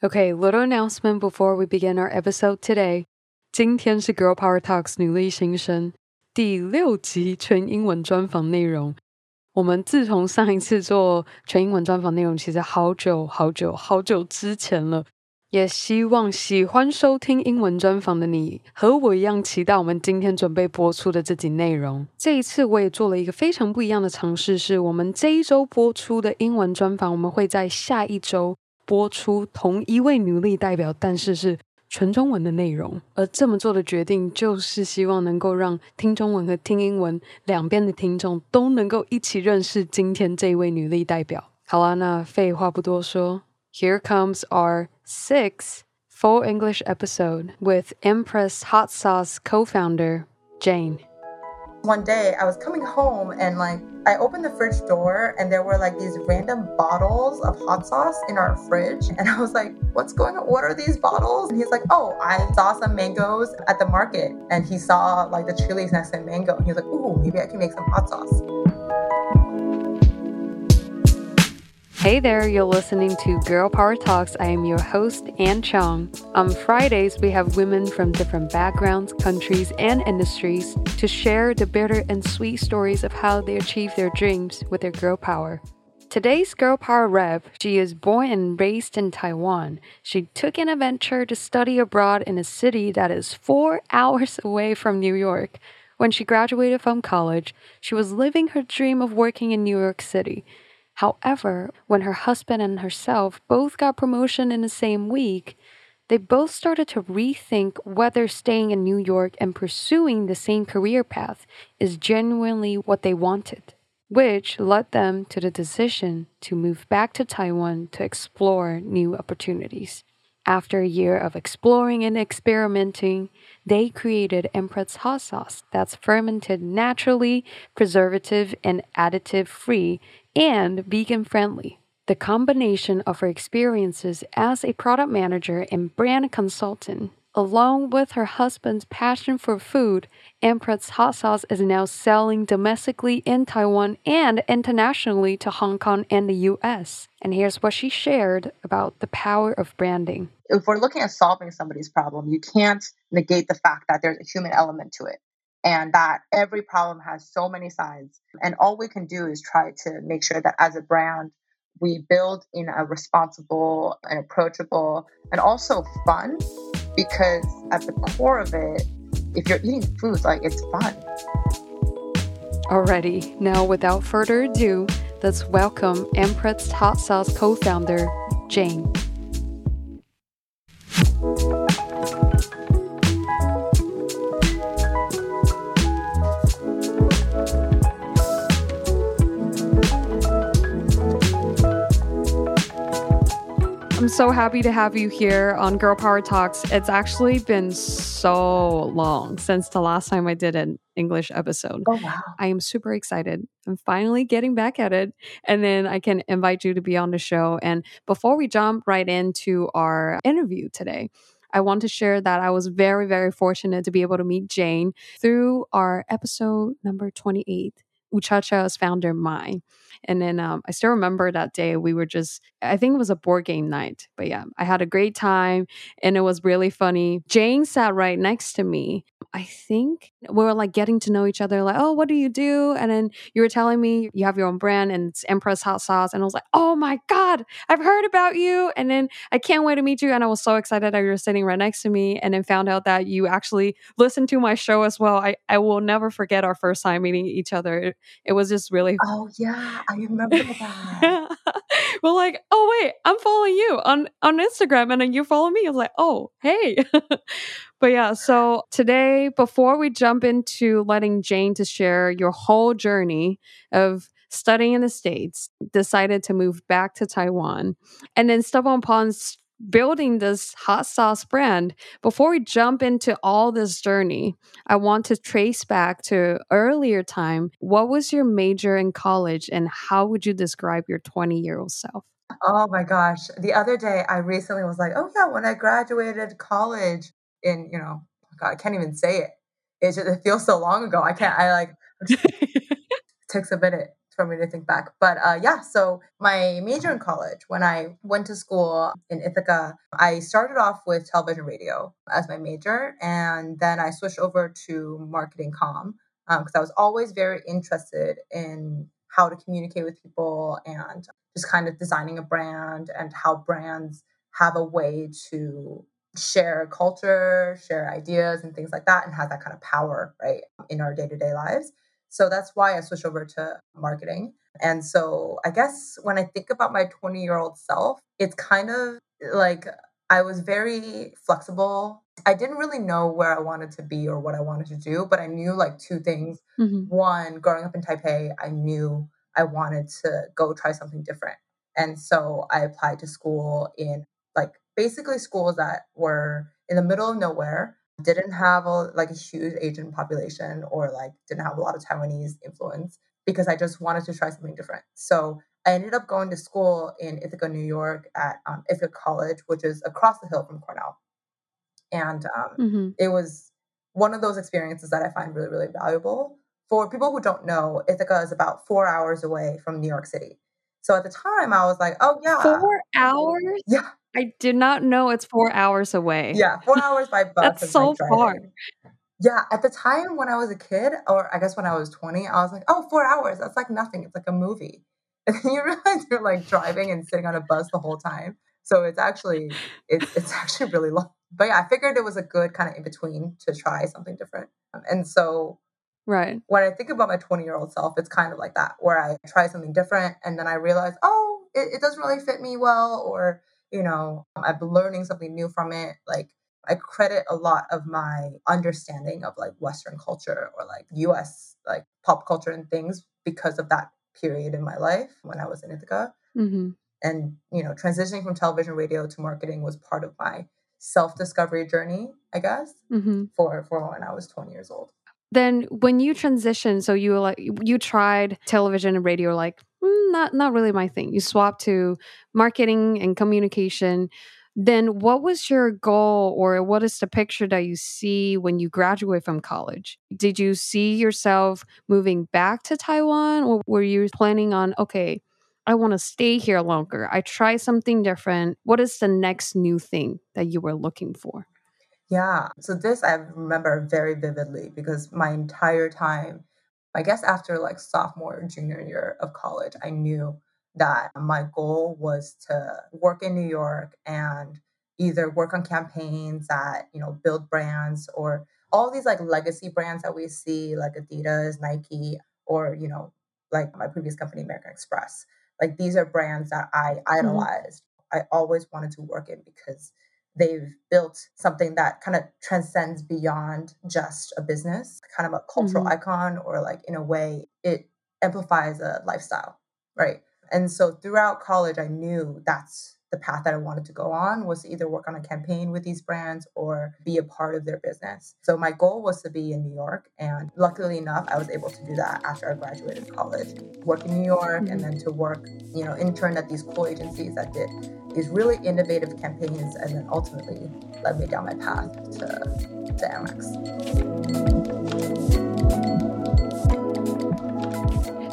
Okay, little announcement before we begin our episode today. 今天是 Girl Power Talks 女力新生第六集全英文专访内容。我们自从上一次做全英文专访内容，其实好久好久好久之前了。也希望喜欢收听英文专访的你和我一样期待我们今天准备播出的这集内容。这一次我也做了一个非常不一样的尝试，是我们这一周播出的英文专访，我们会在下一周播出同一位女力代表，但是是全中文的内容。而这么做的决定，就是希望能够让听中文和听英文两边的听众都能够一起认识今天这位女力代表。好啦，那废话不多说。Here comes our sixth full English episode with Empress Hot Sauce co founder, Jane. One day I was coming home and like I opened the fridge door and there were like these random bottles of hot sauce in our fridge. And I was like, what's going on? What are these bottles? And he's like, oh, I saw some mangoes at the market. And he saw like the chilies next to mango. And he was like, ooh, maybe I can make some hot sauce. Hey there, you're listening to Girl Power Talks. I am your host, Ann Chong. On Fridays, we have women from different backgrounds, countries, and industries to share the bitter and sweet stories of how they achieve their dreams with their girl power. Today's Girl Power Rep, she is born and raised in Taiwan. She took an adventure to study abroad in a city that is four hours away from New York. When she graduated from college, she was living her dream of working in New York City. However, when her husband and herself both got promotion in the same week, they both started to rethink whether staying in New York and pursuing the same career path is genuinely what they wanted, which led them to the decision to move back to Taiwan to explore new opportunities. After a year of exploring and experimenting, they created Empress hot sauce that's fermented naturally, preservative, and additive free and vegan friendly. The combination of her experiences as a product manager and brand consultant, along with her husband's passion for food, Empress Hot Sauce is now selling domestically in Taiwan and internationally to Hong Kong and the US. And here's what she shared about the power of branding. If we're looking at solving somebody's problem, you can't negate the fact that there's a human element to it and that every problem has so many sides. And all we can do is try to make sure that as a brand, we build in a responsible and approachable and also fun because at the core of it, if you're eating food, like it's fun. Alrighty, now without further ado, let's welcome Empress Hot Sauce co founder, Jane. I'm so happy to have you here on Girl Power Talks. It's actually been so long since the last time I did an English episode. Oh, wow. I am super excited. I'm finally getting back at it. And then I can invite you to be on the show. And before we jump right into our interview today, I want to share that I was very, very fortunate to be able to meet Jane through our episode number 28, Uchacha's founder, Mai. And then um, I still remember that day we were just, I think it was a board game night. But yeah, I had a great time and it was really funny. Jane sat right next to me. I think we were like getting to know each other, like, oh, what do you do? And then you were telling me you have your own brand and it's Empress Hot Sauce. And I was like, oh my God, I've heard about you. And then I can't wait to meet you. And I was so excited that you were sitting right next to me. And then found out that you actually listened to my show as well. I, I will never forget our first time meeting each other. It, it was just really. Oh, yeah. I remember that. well, like, oh wait, I'm following you on on Instagram, and then you follow me. I was like, oh, hey. but yeah, so today, before we jump into letting Jane to share your whole journey of studying in the states, decided to move back to Taiwan, and then stumble upon building this hot sauce brand, before we jump into all this journey, I want to trace back to earlier time. What was your major in college and how would you describe your 20 year old self? Oh my gosh. The other day I recently was like, oh yeah, when I graduated college in, you know, God, I can't even say it. It just it feels so long ago. I can't I like it takes a minute for me to think back. But uh, yeah, so my major in college, when I went to school in Ithaca, I started off with television radio as my major. And then I switched over to marketing com because um, I was always very interested in how to communicate with people and just kind of designing a brand and how brands have a way to share culture, share ideas, and things like that, and have that kind of power, right, in our day to day lives. So that's why I switched over to marketing. And so I guess when I think about my 20 year old self, it's kind of like I was very flexible. I didn't really know where I wanted to be or what I wanted to do, but I knew like two things. Mm-hmm. One, growing up in Taipei, I knew I wanted to go try something different. And so I applied to school in like basically schools that were in the middle of nowhere didn't have a like a huge Asian population or like didn't have a lot of Taiwanese influence because I just wanted to try something different. So I ended up going to school in Ithaca, New York at um, Ithaca College, which is across the hill from Cornell. And um, mm-hmm. it was one of those experiences that I find really, really valuable. For people who don't know, Ithaca is about four hours away from New York City. So at the time, I was like, oh, yeah. Four hours? Yeah. I did not know it's four hours away. Yeah, four hours by bus. That's so far. Yeah, at the time when I was a kid, or I guess when I was 20, I was like, oh, four hours. That's like nothing. It's like a movie. And then you realize you're like driving and sitting on a bus the whole time. So it's actually it's it's actually really long. But yeah, I figured it was a good kind of in between to try something different. Um, and so right when I think about my 20 year old self, it's kind of like that, where I try something different and then I realize, oh, it, it doesn't really fit me well, or you know, um, I'm learning something new from it. Like I credit a lot of my understanding of like Western culture or like US like pop culture and things because of that period in my life when I was in Ithaca. Mm-hmm. And you know, transitioning from television, radio to marketing was part of my self discovery journey, I guess, mm-hmm. for for when I was 20 years old. Then when you transitioned, so you like you tried television and radio, like mm, not not really my thing. You swapped to marketing and communication. Then what was your goal or what is the picture that you see when you graduate from college? Did you see yourself moving back to Taiwan or were you planning on okay, I want to stay here longer. I try something different. What is the next new thing that you were looking for? Yeah. So this I remember very vividly because my entire time, I guess after like sophomore, junior year of college, I knew that my goal was to work in New York and either work on campaigns that, you know, build brands or all these like legacy brands that we see, like Adidas, Nike, or, you know, like my previous company, American Express. Like these are brands that I mm-hmm. idolized. Mm-hmm. I always wanted to work in because they've built something that kind of transcends beyond just a business, kind of a cultural mm-hmm. icon, or like in a way, it amplifies a lifestyle, right? And so throughout college, I knew that's the path that I wanted to go on was to either work on a campaign with these brands or be a part of their business. So my goal was to be in New York. And luckily enough, I was able to do that after I graduated college. Work in New York and then mm-hmm. to work, you know, intern at these cool agencies that did these really innovative campaigns and then ultimately led me down my path to, to Amex.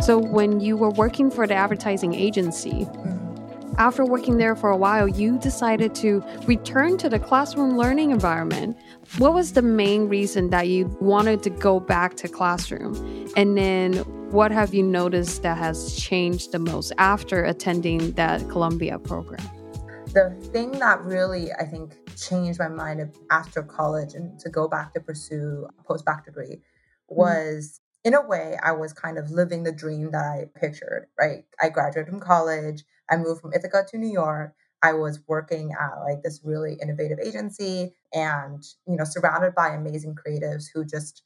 So when you were working for the advertising agency, after working there for a while, you decided to return to the classroom learning environment. What was the main reason that you wanted to go back to classroom? And then what have you noticed that has changed the most after attending that Columbia program? The thing that really, I think, changed my mind after college and to go back to pursue a post bac degree mm-hmm. was in a way, I was kind of living the dream that I pictured, right? I graduated from college. I moved from Ithaca to New York. I was working at like this really innovative agency and, you know, surrounded by amazing creatives who just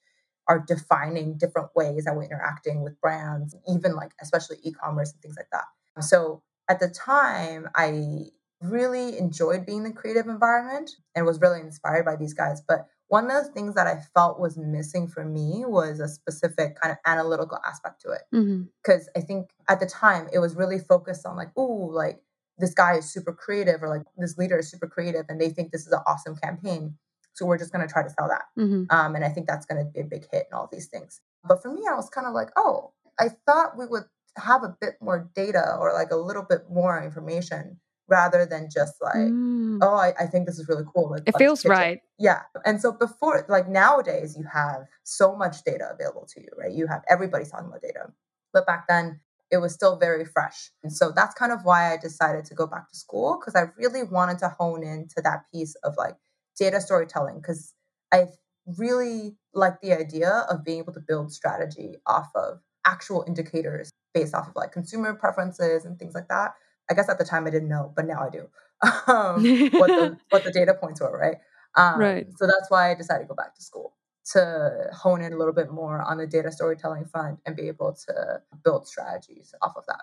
are defining different ways that we're interacting with brands, even like, especially e commerce and things like that. So at the time, I really enjoyed being in the creative environment and was really inspired by these guys. But one of the things that I felt was missing for me was a specific kind of analytical aspect to it. Because mm-hmm. I think at the time it was really focused on like, ooh, like this guy is super creative or like this leader is super creative and they think this is an awesome campaign. So we're just going to try to sell that. Mm-hmm. Um, and I think that's going to be a big hit and all these things. But for me, I was kind of like, oh, I thought we would have a bit more data or like a little bit more information rather than just like, mm. oh, I, I, think this is really cool. Like, it feels right. It. Yeah. And so before, like nowadays, you have so much data available to you, right? You have everybody's talking about data. But back then, it was still very fresh. And so that's kind of why I decided to go back to school because I really wanted to hone into that piece of like data storytelling because I really like the idea of being able to build strategy off of actual indicators based off of like consumer preferences and things like that. I guess at the time I didn't know, but now I do um, what the what the data points were, right? Um, right. So that's why I decided to go back to school to hone in a little bit more on the data storytelling front and be able to build strategies off of that.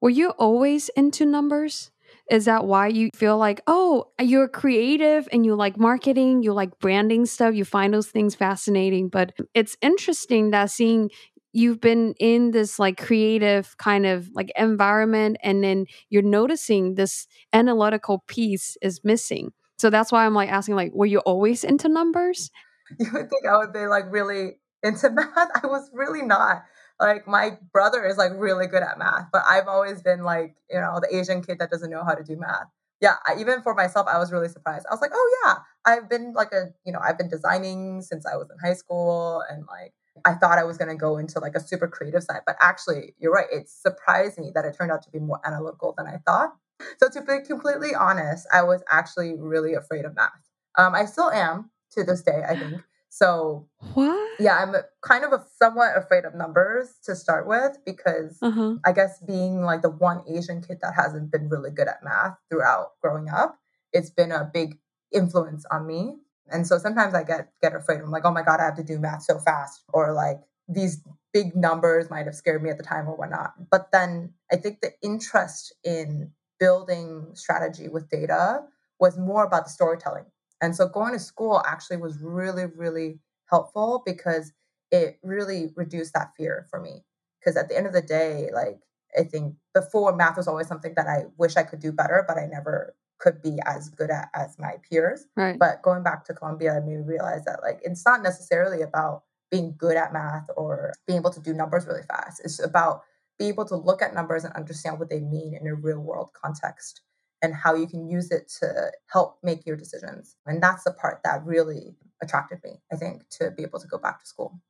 Were you always into numbers? Is that why you feel like, oh, you're creative and you like marketing, you like branding stuff, you find those things fascinating? But it's interesting that seeing you've been in this like creative kind of like environment and then you're noticing this analytical piece is missing. So that's why I'm like asking like were you always into numbers? You would think I would be like really into math. I was really not like my brother is like really good at math, but I've always been like, you know, the Asian kid that doesn't know how to do math. Yeah, I, even for myself, I was really surprised. I was like, oh yeah, I've been like a, you know, I've been designing since I was in high school and like I thought I was going to go into like a super creative side, but actually, you're right. It surprised me that it turned out to be more analytical than I thought. So to be completely honest, I was actually really afraid of math. Um, I still am to this day, I think. So what? Yeah, I'm kind of a, somewhat afraid of numbers to start with because uh-huh. I guess being like the one Asian kid that hasn't been really good at math throughout growing up, it's been a big influence on me. And so sometimes I get get afraid. I'm like, oh my god, I have to do math so fast, or like these big numbers might have scared me at the time or whatnot. But then I think the interest in building strategy with data was more about the storytelling and so going to school actually was really, really helpful because it really reduced that fear for me. Because at the end of the day, like I think before math was always something that I wish I could do better, but I never could be as good at as my peers. Right. But going back to Columbia I made me realize that like it's not necessarily about being good at math or being able to do numbers really fast. It's about being able to look at numbers and understand what they mean in a real world context and how you can use it to help make your decisions. And that's the part that really attracted me, I think, to be able to go back to school.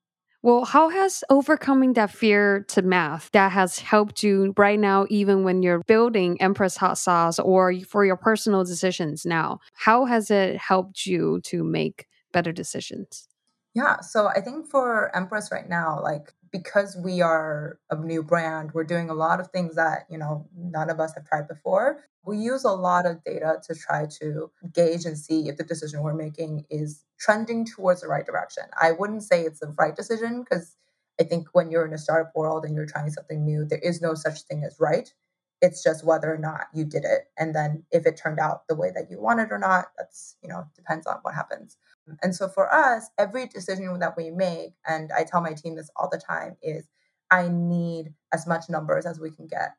Well, how has overcoming that fear to math that has helped you right now, even when you're building Empress Hot Sauce or for your personal decisions now? How has it helped you to make better decisions? Yeah, so I think for Empress right now, like because we are a new brand, we're doing a lot of things that, you know, none of us have tried before. We use a lot of data to try to gauge and see if the decision we're making is trending towards the right direction. I wouldn't say it's the right decision because I think when you're in a startup world and you're trying something new, there is no such thing as right. It's just whether or not you did it. And then if it turned out the way that you wanted or not, that's, you know, depends on what happens. And so for us, every decision that we make, and I tell my team this all the time, is I need as much numbers as we can get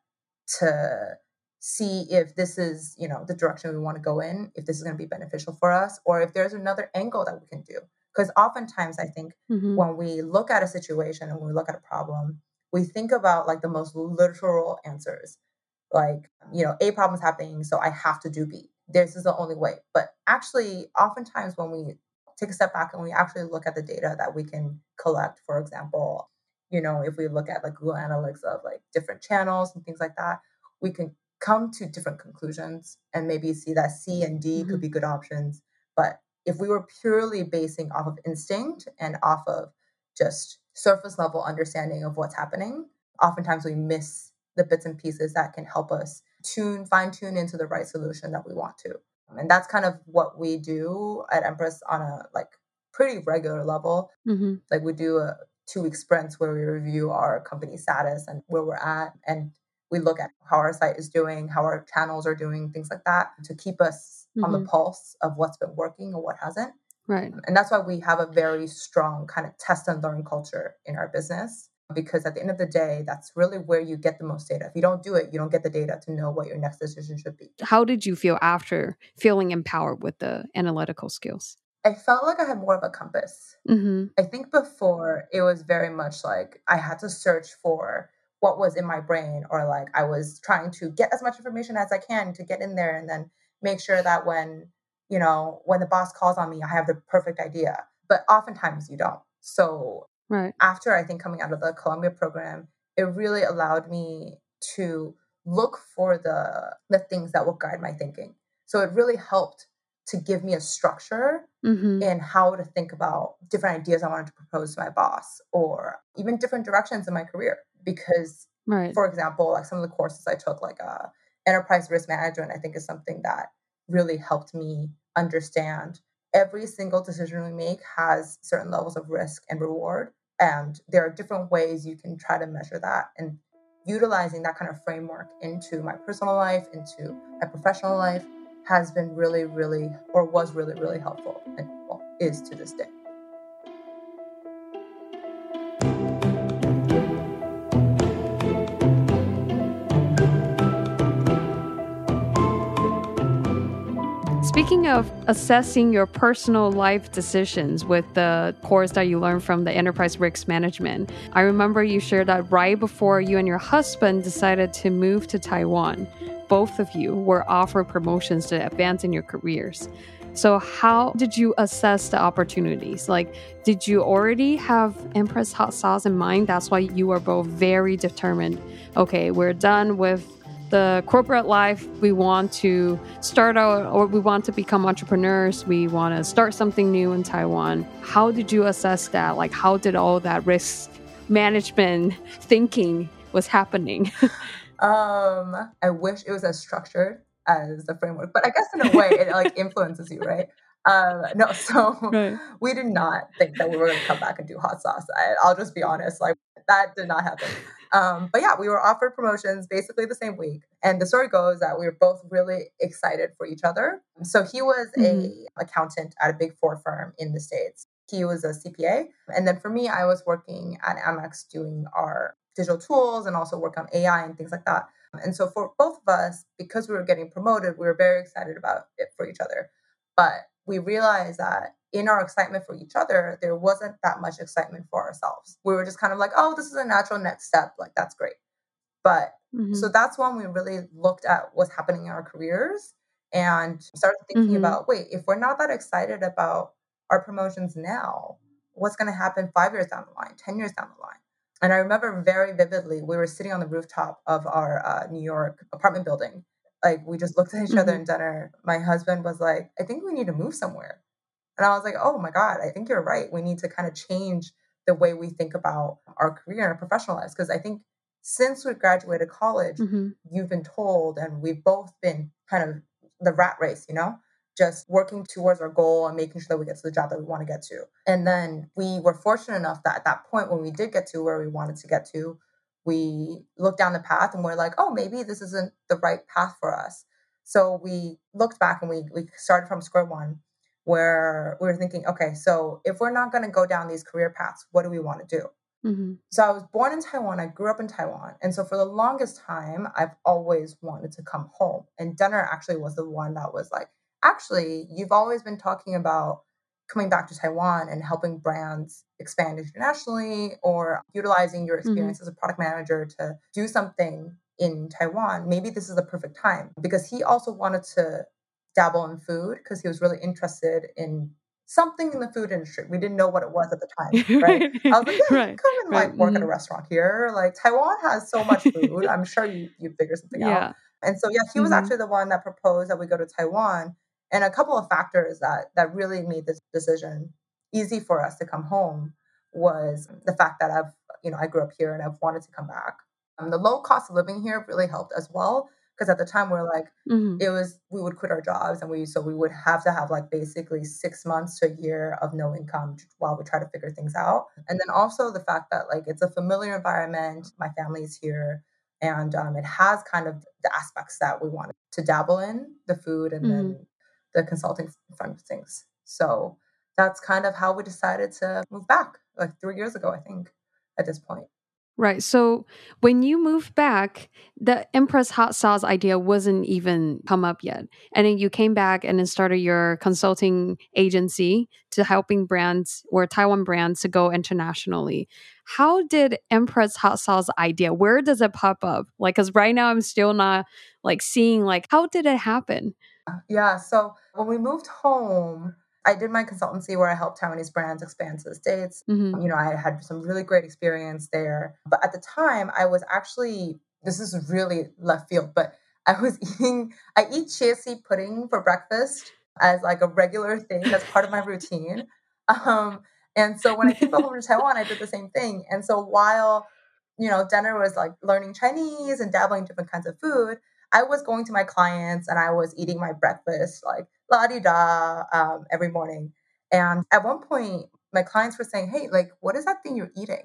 to see if this is, you know, the direction we want to go in, if this is going to be beneficial for us, or if there's another angle that we can do. Because oftentimes I think mm-hmm. when we look at a situation and we look at a problem, we think about like the most literal answers. Like, you know, A problem is happening, so I have to do B. This is the only way. But actually, oftentimes when we take a step back and we actually look at the data that we can collect, for example, you know, if we look at like Google Analytics of like different channels and things like that, we can come to different conclusions and maybe see that C and D mm-hmm. could be good options. But if we were purely basing off of instinct and off of just surface level understanding of what's happening, oftentimes we miss the bits and pieces that can help us tune, fine tune into the right solution that we want to. And that's kind of what we do at Empress on a like pretty regular level. Mm-hmm. Like we do a two week sprints where we review our company status and where we're at. And we look at how our site is doing, how our channels are doing, things like that to keep us mm-hmm. on the mm-hmm. pulse of what's been working or what hasn't. Right. And that's why we have a very strong kind of test and learn culture in our business because at the end of the day, that's really where you get the most data. If you don't do it, you don't get the data to know what your next decision should be. How did you feel after feeling empowered with the analytical skills? I felt like I had more of a compass. Mm-hmm. I think before it was very much like I had to search for what was in my brain or like I was trying to get as much information as I can to get in there and then make sure that when, you know, when the boss calls on me, I have the perfect idea. But oftentimes you don't. So right. after I think coming out of the Columbia program, it really allowed me to look for the the things that will guide my thinking. So it really helped to give me a structure mm-hmm. in how to think about different ideas I wanted to propose to my boss or even different directions in my career. Because, right. for example, like some of the courses I took, like uh, enterprise risk management, I think is something that really helped me understand every single decision we make has certain levels of risk and reward. And there are different ways you can try to measure that. And utilizing that kind of framework into my personal life, into my professional life, has been really, really, or was really, really helpful and well, is to this day. Of assessing your personal life decisions with the course that you learned from the enterprise risk management, I remember you shared that right before you and your husband decided to move to Taiwan, both of you were offered promotions to advance in your careers. So, how did you assess the opportunities? Like, did you already have Empress Hot Sauce in mind? That's why you were both very determined. Okay, we're done with the corporate life. We want to start out, or we want to become entrepreneurs. We want to start something new in Taiwan. How did you assess that? Like, how did all that risk management thinking was happening? Um, I wish it was as structured as the framework, but I guess in a way it like influences you, right? Um, no, so right. we did not think that we were going to come back and do hot sauce. I, will just be honest, like that did not happen. Um, but yeah, we were offered promotions basically the same week, and the story goes that we were both really excited for each other. So he was mm-hmm. a accountant at a big four firm in the states. He was a CPA, and then for me, I was working at Amex doing our digital tools and also work on AI and things like that. And so for both of us, because we were getting promoted, we were very excited about it for each other. But we realized that in our excitement for each other, there wasn't that much excitement for ourselves. We were just kind of like, oh, this is a natural next step. Like, that's great. But mm-hmm. so that's when we really looked at what's happening in our careers and started thinking mm-hmm. about wait, if we're not that excited about our promotions now, what's going to happen five years down the line, 10 years down the line? And I remember very vividly, we were sitting on the rooftop of our uh, New York apartment building. Like we just looked at each mm-hmm. other in dinner. My husband was like, I think we need to move somewhere. And I was like, oh my God, I think you're right. We need to kind of change the way we think about our career and our professional lives. Because I think since we graduated college, mm-hmm. you've been told, and we've both been kind of the rat race, you know? just working towards our goal and making sure that we get to the job that we want to get to. And then we were fortunate enough that at that point, when we did get to where we wanted to get to, we looked down the path and we're like, oh, maybe this isn't the right path for us. So we looked back and we, we started from square one where we were thinking, okay, so if we're not going to go down these career paths, what do we want to do? Mm-hmm. So I was born in Taiwan. I grew up in Taiwan. And so for the longest time, I've always wanted to come home. And Denner actually was the one that was like, actually, you've always been talking about coming back to Taiwan and helping brands expand internationally or utilizing your mm-hmm. experience mm-hmm. as a product manager to do something in Taiwan. Maybe this is the perfect time because he also wanted to dabble in food because he was really interested in something in the food industry. We didn't know what it was at the time, right? I was like, yeah, right. come and like work mm-hmm. at a mm-hmm. restaurant here. Like Taiwan has so much food. I'm sure you you figure something yeah. out. And so yeah, he was mm-hmm. actually the one that proposed that we go to Taiwan and a couple of factors that that really made this decision easy for us to come home was the fact that I've you know I grew up here and I've wanted to come back. Um, the low cost of living here really helped as well because at the time we are like mm-hmm. it was we would quit our jobs and we so we would have to have like basically six months to a year of no income while we try to figure things out and then also the fact that like it's a familiar environment my family's here and um, it has kind of the aspects that we wanted to dabble in the food and mm-hmm. then the consulting front of things. So that's kind of how we decided to move back, like three years ago, I think, at this point. Right. So when you moved back, the Empress hot sauce idea wasn't even come up yet. And then you came back and then started your consulting agency to helping brands or Taiwan brands to go internationally. How did Empress hot sauce idea, where does it pop up? Like, cause right now I'm still not like seeing like, how did it happen? Yeah. So when we moved home, I did my consultancy where I helped Taiwanese brands expand to the States. Mm-hmm. You know, I had some really great experience there. But at the time, I was actually, this is really left field, but I was eating, I eat chia seed pudding for breakfast as like a regular thing. That's part of my routine. Um, and so when I came home to Taiwan, I did the same thing. And so while, you know, Denner was like learning Chinese and dabbling different kinds of food, I was going to my clients and I was eating my breakfast like la di da um, every morning. And at one point, my clients were saying, "Hey, like, what is that thing you're eating?"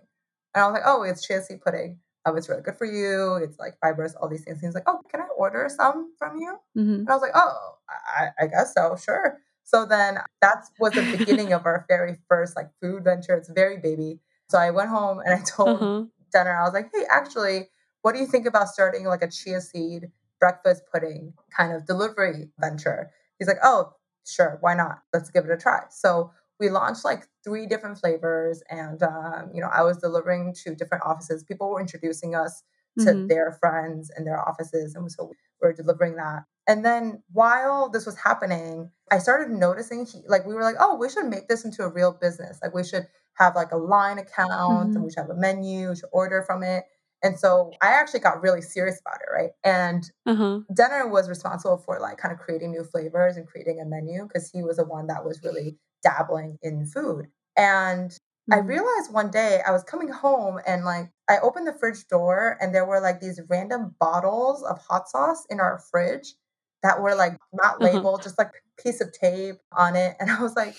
And I was like, "Oh, it's chia seed pudding. Oh, it's really good for you. It's like fibrous, all these things." He's like, "Oh, can I order some from you?" Mm-hmm. And I was like, "Oh, I, I guess so. Sure." So then that was the beginning of our very first like food venture. It's very baby. So I went home and I told uh-huh. Denner, I was like, "Hey, actually, what do you think about starting like a chia seed breakfast pudding kind of delivery venture. He's like, oh, sure, why not? Let's give it a try. So we launched like three different flavors, and um, you know, I was delivering to different offices. People were introducing us to mm-hmm. their friends and their offices, and so we were delivering that. And then while this was happening, I started noticing he, like we were like, oh, we should make this into a real business. Like we should have like a line account, mm-hmm. and we should have a menu, should order from it. And so I actually got really serious about it, right? And uh-huh. Denner was responsible for like kind of creating new flavors and creating a menu because he was the one that was really dabbling in food. And mm-hmm. I realized one day I was coming home and like I opened the fridge door and there were like these random bottles of hot sauce in our fridge that were like not uh-huh. labeled, uh-huh. just like piece of tape on it. And I was like,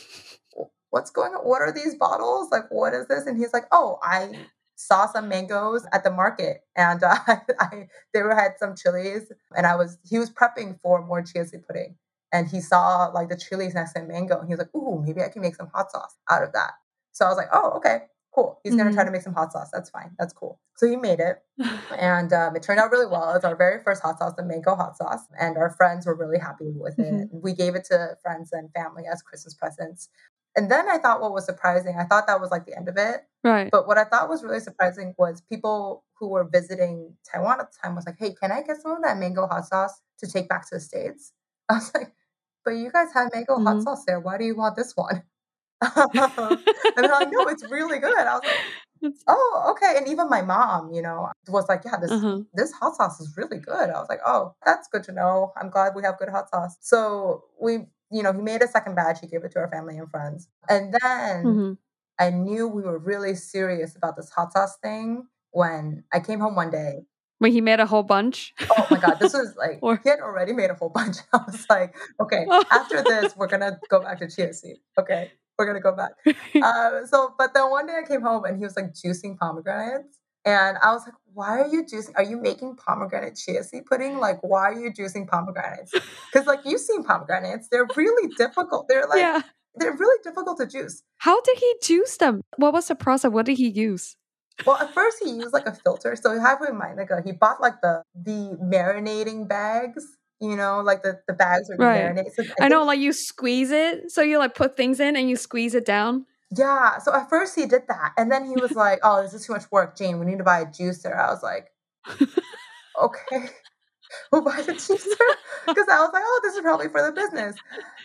what's going on? What are these bottles? Like, what is this? And he's like, oh, I saw some mangoes at the market and uh, I, they were, had some chilies and I was, he was prepping for more chia seed pudding and he saw like the chilies next to mango and he was like, ooh, maybe I can make some hot sauce out of that. So I was like, oh, okay, cool. He's mm-hmm. going to try to make some hot sauce. That's fine. That's cool. So he made it and um, it turned out really well. It's our very first hot sauce, the mango hot sauce. And our friends were really happy with it. Mm-hmm. We gave it to friends and family as Christmas presents. And then I thought what was surprising, I thought that was like the end of it. Right. But what I thought was really surprising was people who were visiting Taiwan at the time was like, hey, can I get some of that mango hot sauce to take back to the States? I was like, but you guys have mango mm-hmm. hot sauce there. Why do you want this one? and they're like, no, it's really good. I was like, oh, okay. And even my mom, you know, was like, yeah, this uh-huh. this hot sauce is really good. I was like, oh, that's good to know. I'm glad we have good hot sauce. So we you know, he made a second batch. He gave it to our family and friends. And then mm-hmm. I knew we were really serious about this hot sauce thing when I came home one day. When he made a whole bunch? oh my God. This was like, or... he had already made a whole bunch. I was like, okay, after this, we're going to go back to chia seed. Okay, we're going to go back. Uh, so, but then one day I came home and he was like juicing pomegranates. And I was like, why are you juicing? Are you making pomegranate chia seed pudding? Like, why are you juicing pomegranates? Because like you've seen pomegranates, they're really difficult. They're like yeah. they're really difficult to juice. How did he juice them? What was the process? What did he use? Well, at first he used like a filter. So in mind, like uh, he bought like the the marinating bags. You know, like the, the bags are right. marinate. So I, I know, like you squeeze it. So you like put things in and you squeeze it down. Yeah. So at first he did that. And then he was like, oh, this is too much work, Jane. We need to buy a juicer. I was like, okay, we'll buy the juicer. Because I was like, oh, this is probably for the business.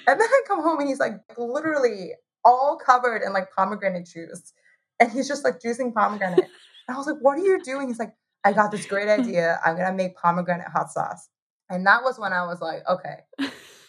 And then I come home and he's like literally all covered in like pomegranate juice. And he's just like juicing pomegranate. And I was like, what are you doing? He's like, I got this great idea. I'm going to make pomegranate hot sauce. And that was when I was like, okay,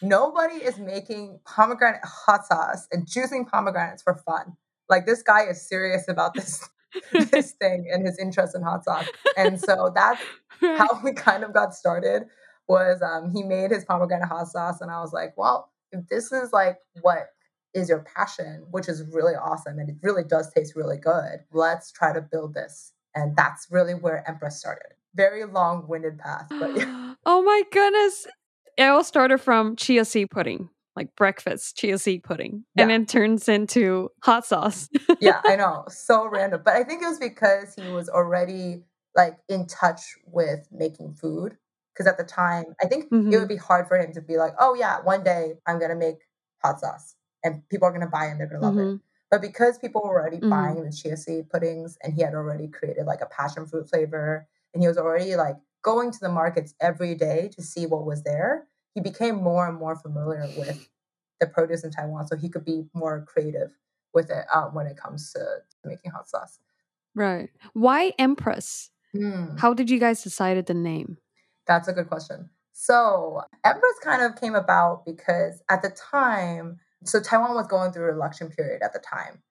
Nobody is making pomegranate hot sauce and juicing pomegranates for fun. Like this guy is serious about this this thing and his interest in hot sauce. And so that's how we kind of got started was um, he made his pomegranate hot sauce and I was like, well, if this is like what is your passion, which is really awesome and it really does taste really good, let's try to build this. And that's really where Empress started. Very long-winded path, but yeah. Oh my goodness. It all started from chia seed pudding. like breakfast chia seed pudding, Yeah. and it turns into hot sauce. yeah, I know. So random. But I think it was because he was already like in touch with making food. Because at the time, I think it Mhm. would be hard for him to be like, oh, yeah, one day I'm going to make hot sauce and people are going to buy it and they're going to love it. Mhm. But because people were already Mhm. buying the chia seed puddings and he had already created like a passion fruit flavor and he was already like going to the markets every day to see what was there, he became more and more familiar with the produce in Taiwan so he could be more creative with it um, when it comes to making hot sauce. Right. Why Empress? Hmm, How did you guys decided the name? that's a good question. So Empress kind of came about because at the time, so Taiwan was going through an election period at the time.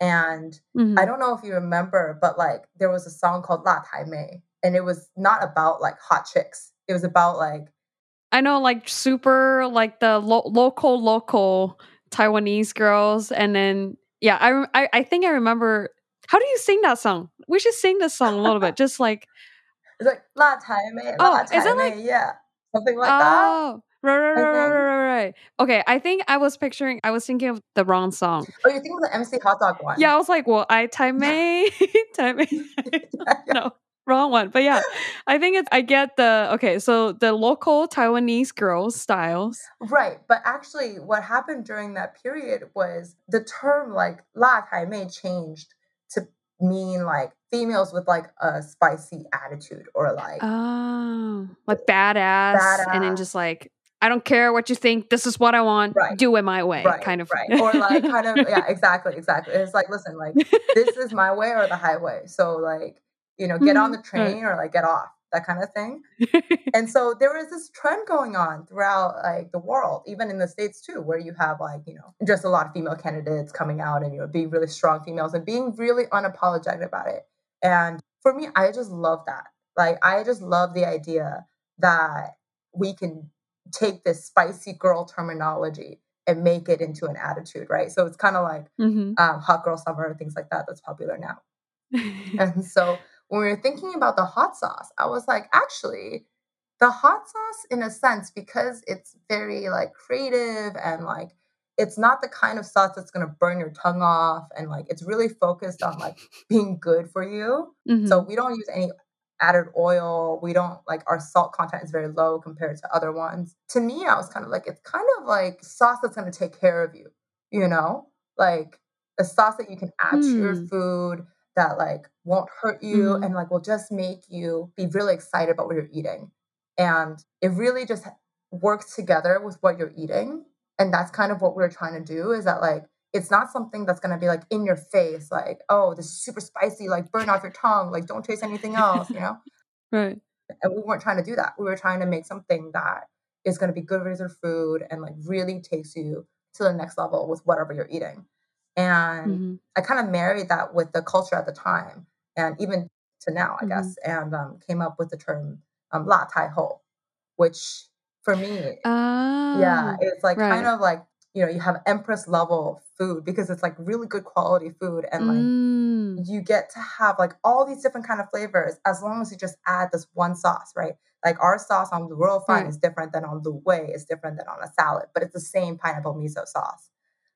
And Mhm. I don't know if you remember, but like there was a song called La Tai Mei, and it was not about like hot chicks. It was about like I know, like super, like the lo- local, local Taiwanese girls, and then yeah, I, I I think I remember. How do you sing that song? We should sing this song a little bit, just like it's like La Tai Mei, Oh, La is it like- Mei, yeah, something like that. oh, right, right, right, right, right, right, right. Okay, I think I was picturing, I was thinking of the wrong song. Oh, you're thinking of the MC Hot Dog one? Yeah, I was like, well, I Tai Mei, Tai Mei. no, wrong one. But yeah, I think it's. I get the okay. So the local Taiwanese girls styles. Right, but actually, what happened during that period was the term like "la tai mei" changed to mean like females with like a spicy attitude or like Oh, like badass, and then just like I don't care what you think. This is what I want. Right. Do it my way, right, kind of. right, or like kind of yeah, exactly, exactly. It's like listen, like this is my way or the highway. So like you know, get on the Mhm, train or like get off that kind of thing. and so there was this trend going on throughout like the world even in the states too where you have like you know just a lot of female candidates coming out and you know being really strong females and being really unapologetic about it. And for me i just love that. Like i just love the idea that we can take this spicy girl terminology and make it into an attitude right? So it's kind of like Mhm. um, hot girl summer things like that that's popular now. And so when we were thinking about the hot sauce, I was like, actually, the hot sauce, in a sense, because it's very like creative and like it's not the kind of sauce that's gonna burn your tongue off and like it's really focused on like being good for you. Mhm. So we don't use any added oil. We don't like our salt content is very low compared to other ones. To me, I was kind of like, it's kind of like sauce that's gonna take care of you, you know? Like a sauce that you can add to your Hmm. food that like won't hurt you Mhm. and like will just make you be really excited about what you're eating. And it really just works together with what you're eating. And that's kind of what we're trying to do is that like it's not something that's gonna be like in your face, like, oh, this is super spicy, like burn off your tongue, like don't taste anything else, you know? right. And we weren't trying to do that. We were trying to make something that is gonna be good for your food and like really takes you to the next level with whatever you're eating. And Mhm. I kind of married that with the culture at the time and even to now, I Mhm. guess, and um, came up with the term um, La Tai Ho, which for me, Ah. yeah, it's like kind of like, you know, you have Empress level food because it's like really good quality food and like Mm. you get to have like all these different kind of flavors as long as you just add this one sauce, right? Like our sauce on the Royal Fine Right. is different than on the way, is different than on a salad, but it's the same pineapple miso sauce.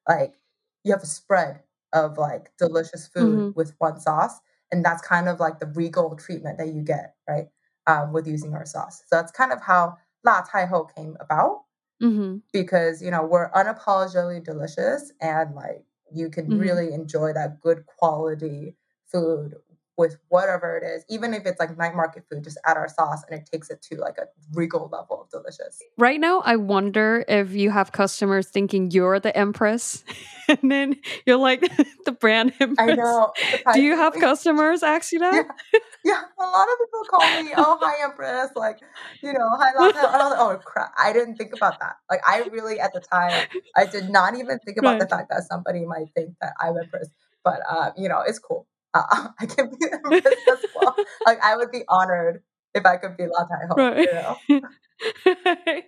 Like you have a spread of like delicious food Mhm. with one sauce, and that's kind of like the regal treatment that you get, right? Um, with using our sauce. So that's kind of how La Tai Ho came about Mhm. because you know we're unapologetically delicious and like you can Mhm. really enjoy that good quality food with whatever it is even if it's like night market food just add our sauce and it takes it to like a regal level of delicious Right now, I wonder if you have customers thinking you're the empress, and then you're like the brand empress. i know Do you have customers ask you that? yeah yeah a lot of people call me oh hi empress like you know hi Lata. And I was like, oh crap i didn't think about that like i really at the time i did not even think about the fact that somebody might think that i'm empress but uh, you know it's cool uh, i can be as well like i would be honored if i could be La Tai Ho, Right. you know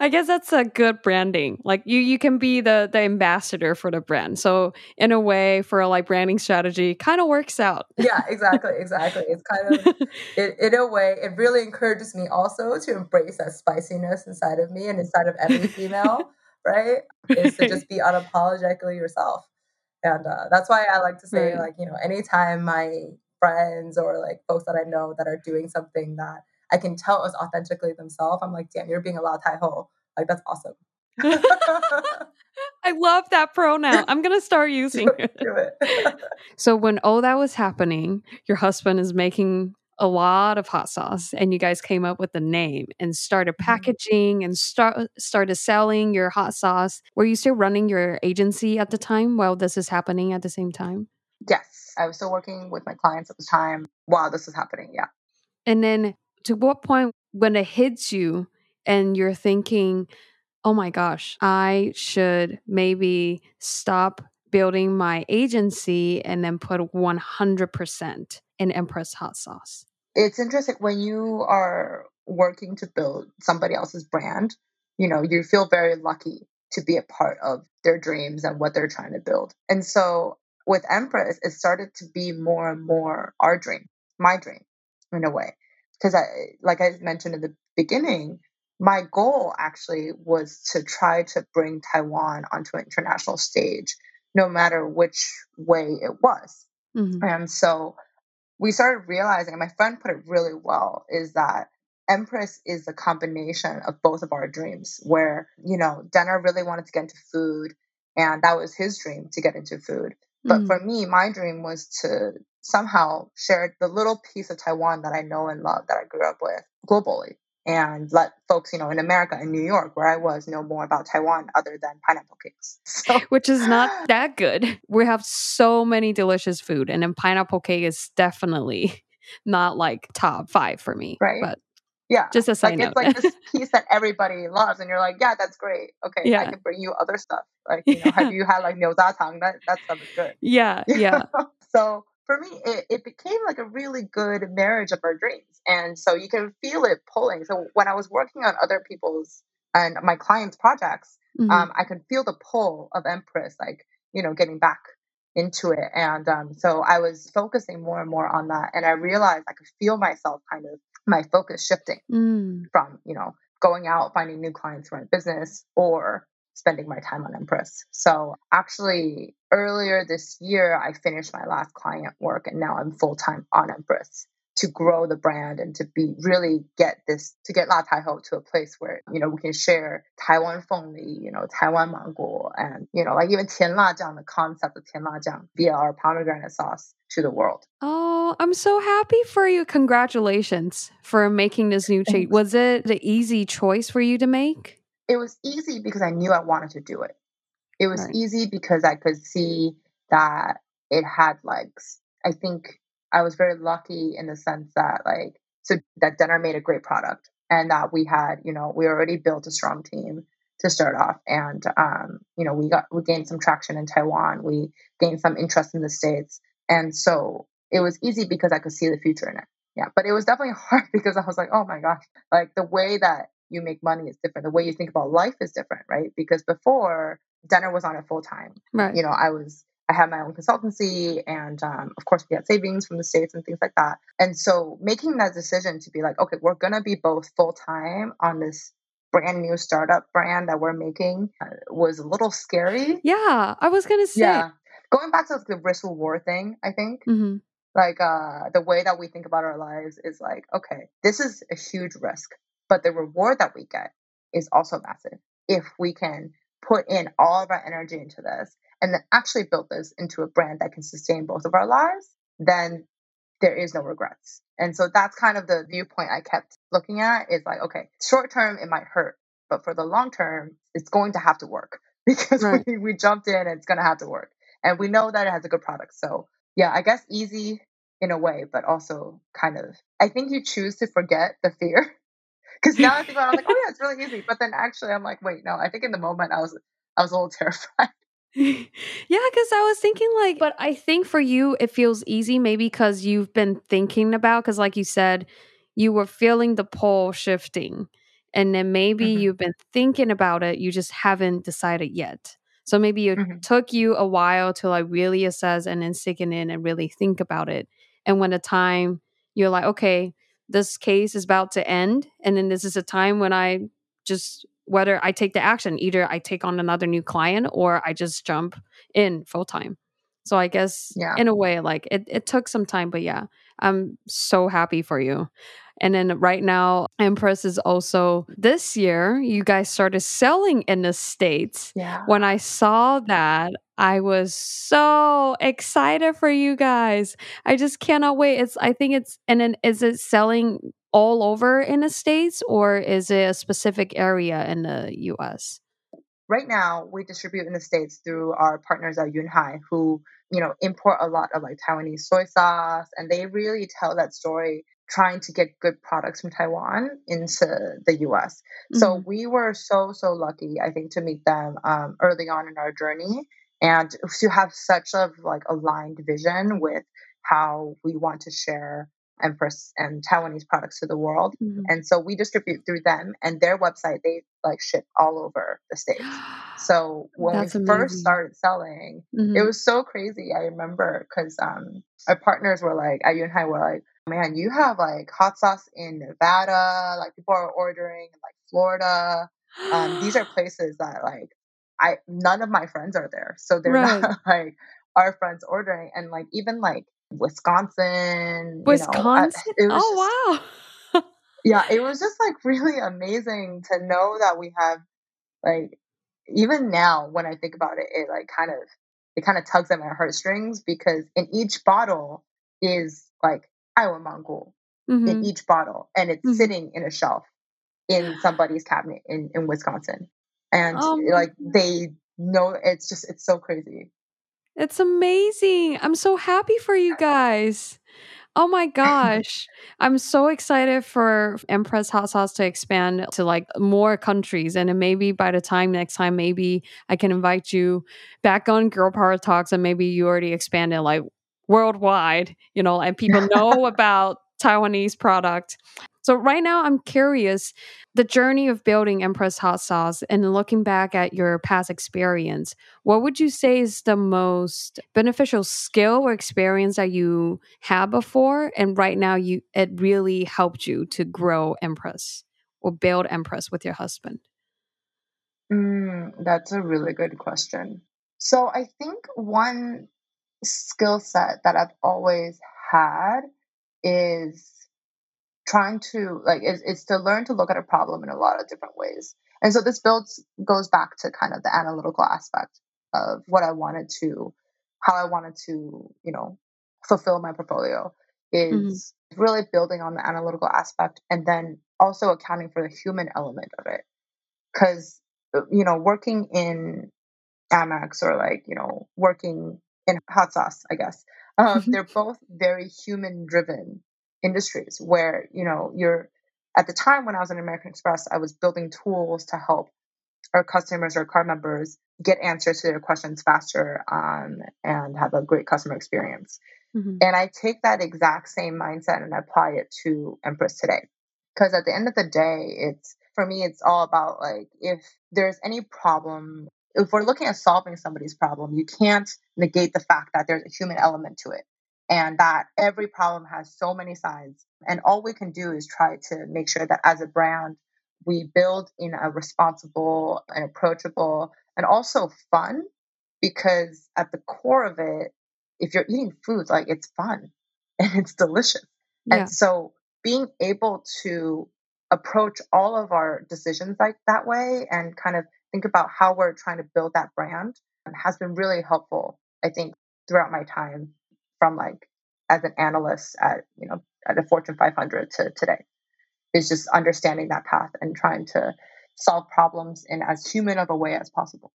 I guess that's a good branding. Like you, you can be the the ambassador for the brand. So in a way, for a like branding strategy, kind of works out. yeah exactly exactly it's kind of it, in a way it really encourages me also to embrace that spiciness inside of me and inside of every female right? Is to just be unapologetically yourself. And uh, that's why I like to say, right. like, you know, anytime my friends or like folks that I know that are doing something that I can tell is authentically themselves, I'm like, damn, you're being a la tai ho. Like, that's awesome. I love that pronoun. I'm going to start using it. so, when all that was happening, your husband is making a lot of hot sauce and you guys came up with the name and started mm-hmm. packaging and start started selling your hot sauce. Were you still running your agency at the time while this is happening at the same time? Yes i was still working with my clients at the time while this was happening yeah. And then to what point when it hits you and you're thinking oh my gosh i should maybe stop building my agency and then put 100% in Empress hot sauce it's interesting when you are working to build somebody else's brand, you know, you feel very lucky to be a part of their dreams and what they're trying to build. And so with Empress, it started to be more and more our dream, my dream in a way. Because I, like I mentioned in the beginning, my goal actually was to try to bring Taiwan onto an international stage, no matter which way it was. Mm-hmm. And so we started realizing, and my friend put it really well, is that Empress is a combination of both of our dreams. Where, you know, Denner really wanted to get into food, and that was his dream to get into food. But mm. for me, my dream was to somehow share the little piece of Taiwan that I know and love that I grew up with globally and let folks, you know, in America, in New York, where I was, know more about Taiwan other than pineapple cakes. So. Which is not that good. We have so many delicious food, and then pineapple cake is definitely not like top five for me. Right. But yeah, just a side like, note. It's like this piece that everybody loves, and you're like, yeah, that's great. Okay, yeah. I can bring you other stuff. Like, you know, yeah. have you had like tang? That that stuff is good. Yeah, yeah. so for me, it, it became like a really good marriage of our dreams. And so you can feel it pulling. So when I was working on other people's and my clients' projects, mm-hmm. um, I could feel the pull of Empress, like, you know, getting back into it. And um, so I was focusing more and more on that. And I realized I could feel myself kind of my focus shifting mm. from, you know, going out, finding new clients for my business or spending my time on Empress. So actually, earlier this year, I finished my last client work and now I'm full time on Empress to grow the brand and to be really get this to get La Tai Ho to a place where you know we can share Taiwan Fengli, you know Taiwan mango, and you know like even Tian La Jiang, the concept of Tian La Jiang via our pomegranate sauce to the world. Oh, I'm so happy for you! Congratulations for making this new change. Was it the easy choice for you to make? it was easy because I knew I wanted to do it. It was right. easy because I could see that it had legs. I think I was very lucky in the sense that like so that Denner made a great product and that we had, you know, we already built a strong team to start off and um, you know, we got we gained some traction in Taiwan, we gained some interest in the States. And so it was easy because I could see the future in it. Yeah. But it was definitely hard because I was like, oh my gosh, like the way that you make money is different. The way you think about life is different, right? Because before Denner was on it full time. Right. You know, I was I had my own consultancy, and um, of course, we had savings from the states and things like that. And so, making that decision to be like, okay, we're gonna be both full time on this brand new startup brand that we're making uh, was a little scary. Yeah, I was gonna say. Yeah, going back to the risk reward thing, I think. Mm-hmm. Like uh, the way that we think about our lives is like, okay, this is a huge risk. But the reward that we get is also massive if we can put in all of our energy into this and then actually build this into a brand that can sustain both of our lives, then there is no regrets. And so that's kind of the viewpoint I kept looking at is like, okay, short term, it might hurt, but for the long term, it's going to have to work because right. we, we jumped in, it's going to have to work. And we know that it has a good product. So, yeah, I guess easy in a way, but also kind of, I think you choose to forget the fear Because now I think about it, I'm like, oh yeah, it's really easy. But then actually, I'm like, wait, no. I think in the moment, I was I was a little terrified. yeah, because I was thinking like, but I think for you it feels easy, maybe because you've been thinking about, because like you said, you were feeling the pole shifting, and then maybe mm-hmm. you've been thinking about it, you just haven't decided yet. So maybe it mm-hmm. took you a while to like really assess and then sink in and really think about it. And when the time you're like, okay, this case is about to end and then this is a time when i just whether I take the action, either I take on another new client or I just jump in full time. So I guess Yeah. in a way, like it, it took some time, but yeah, I'm so happy for you. And then right now, Empress is also this year, you guys started selling in the States. Yeah. When I saw that, I was so excited for you guys. I just cannot wait. It's I think it's and then is it selling all over in the States or is it a specific area in the US? right now we distribute in the states through our partners at Yunhai, who you know import a lot of like Taiwanese soy sauce, and they really tell that story trying to get good products from Taiwan into the US. So Mhm. we were so so lucky, I think, to meet them um, early on in our journey, and to have such a like aligned vision with how we want to share Empress and Taiwanese products to the world. Mhm. And so we distribute through them and their website, they like ship all over the States. So when That's we amazing. first started selling, Mhm. it was so crazy. I remember because um, our partners were like, at Yunhai were like, man, you have like hot sauce in Nevada. Like people are ordering in like Florida. Um, these are places that like I none of my friends are there, so they're Right. not like our friends ordering. And like even like Wisconsin, you know, I- Wisconsin. it was just- oh wow. yeah, it was just like really amazing to know that we have like even now when I think about it, it like kind of it kind of tugs at my heartstrings because in each bottle is like Iowa Mongol in each bottle and it's Mhm. sitting in a shelf in somebody's cabinet in, in Wisconsin. And Oh like they know it's just it's so crazy. It's amazing. I'm so happy for you guys. Oh my gosh. I'm so excited for Empress Hot Sauce to expand to like more countries. And maybe by the time next time, maybe I can invite you back on Girl Power Talks and maybe you already expanded like worldwide, you know, and people know about Taiwanese product. So right now I'm curious the journey of building Empress Hot Sauce and looking back at your past experience, what would you say is the most beneficial skill or experience that you had before and right now you it really helped you to grow Empress or build Empress with your husband? Mm, that's a really good question. So I think one skill set that I've always had is trying to like is, is to learn to look at a problem in a lot of different ways. And so this builds goes back to kind of the analytical aspect of what I wanted to how I wanted to, you know, fulfill my portfolio mm-hmm. is really building on the analytical aspect and then also accounting for the human element of it. Cuz you know, working in Amex or like, you know, working in hot sauce, I guess. Um, they're both very human driven industries where, you know, you're at the time when I was in American Express, I was building tools to help our customers or car members get answers to their questions faster um, and have a great customer experience. Mhm. And I take that exact same mindset and apply it to Empress today. Because at the end of the day, it's for me, it's all about like if there's any problem, if we're looking at solving somebody's problem, you can't negate the fact that there's a human element to it and that every problem has so many sides. And all we can do is try to make sure that as a brand, we build in a responsible and approachable and also fun because at the core of it, if you're eating food, like it's fun and it's delicious. Yeah. And so being able to approach all of our decisions like that way and kind of think about how we're trying to build that brand um, has been really helpful, I think, throughout my time from like as an analyst at, you know, at a Fortune 500 to today. Is just understanding that path and trying to solve problems in as human of a way as possible.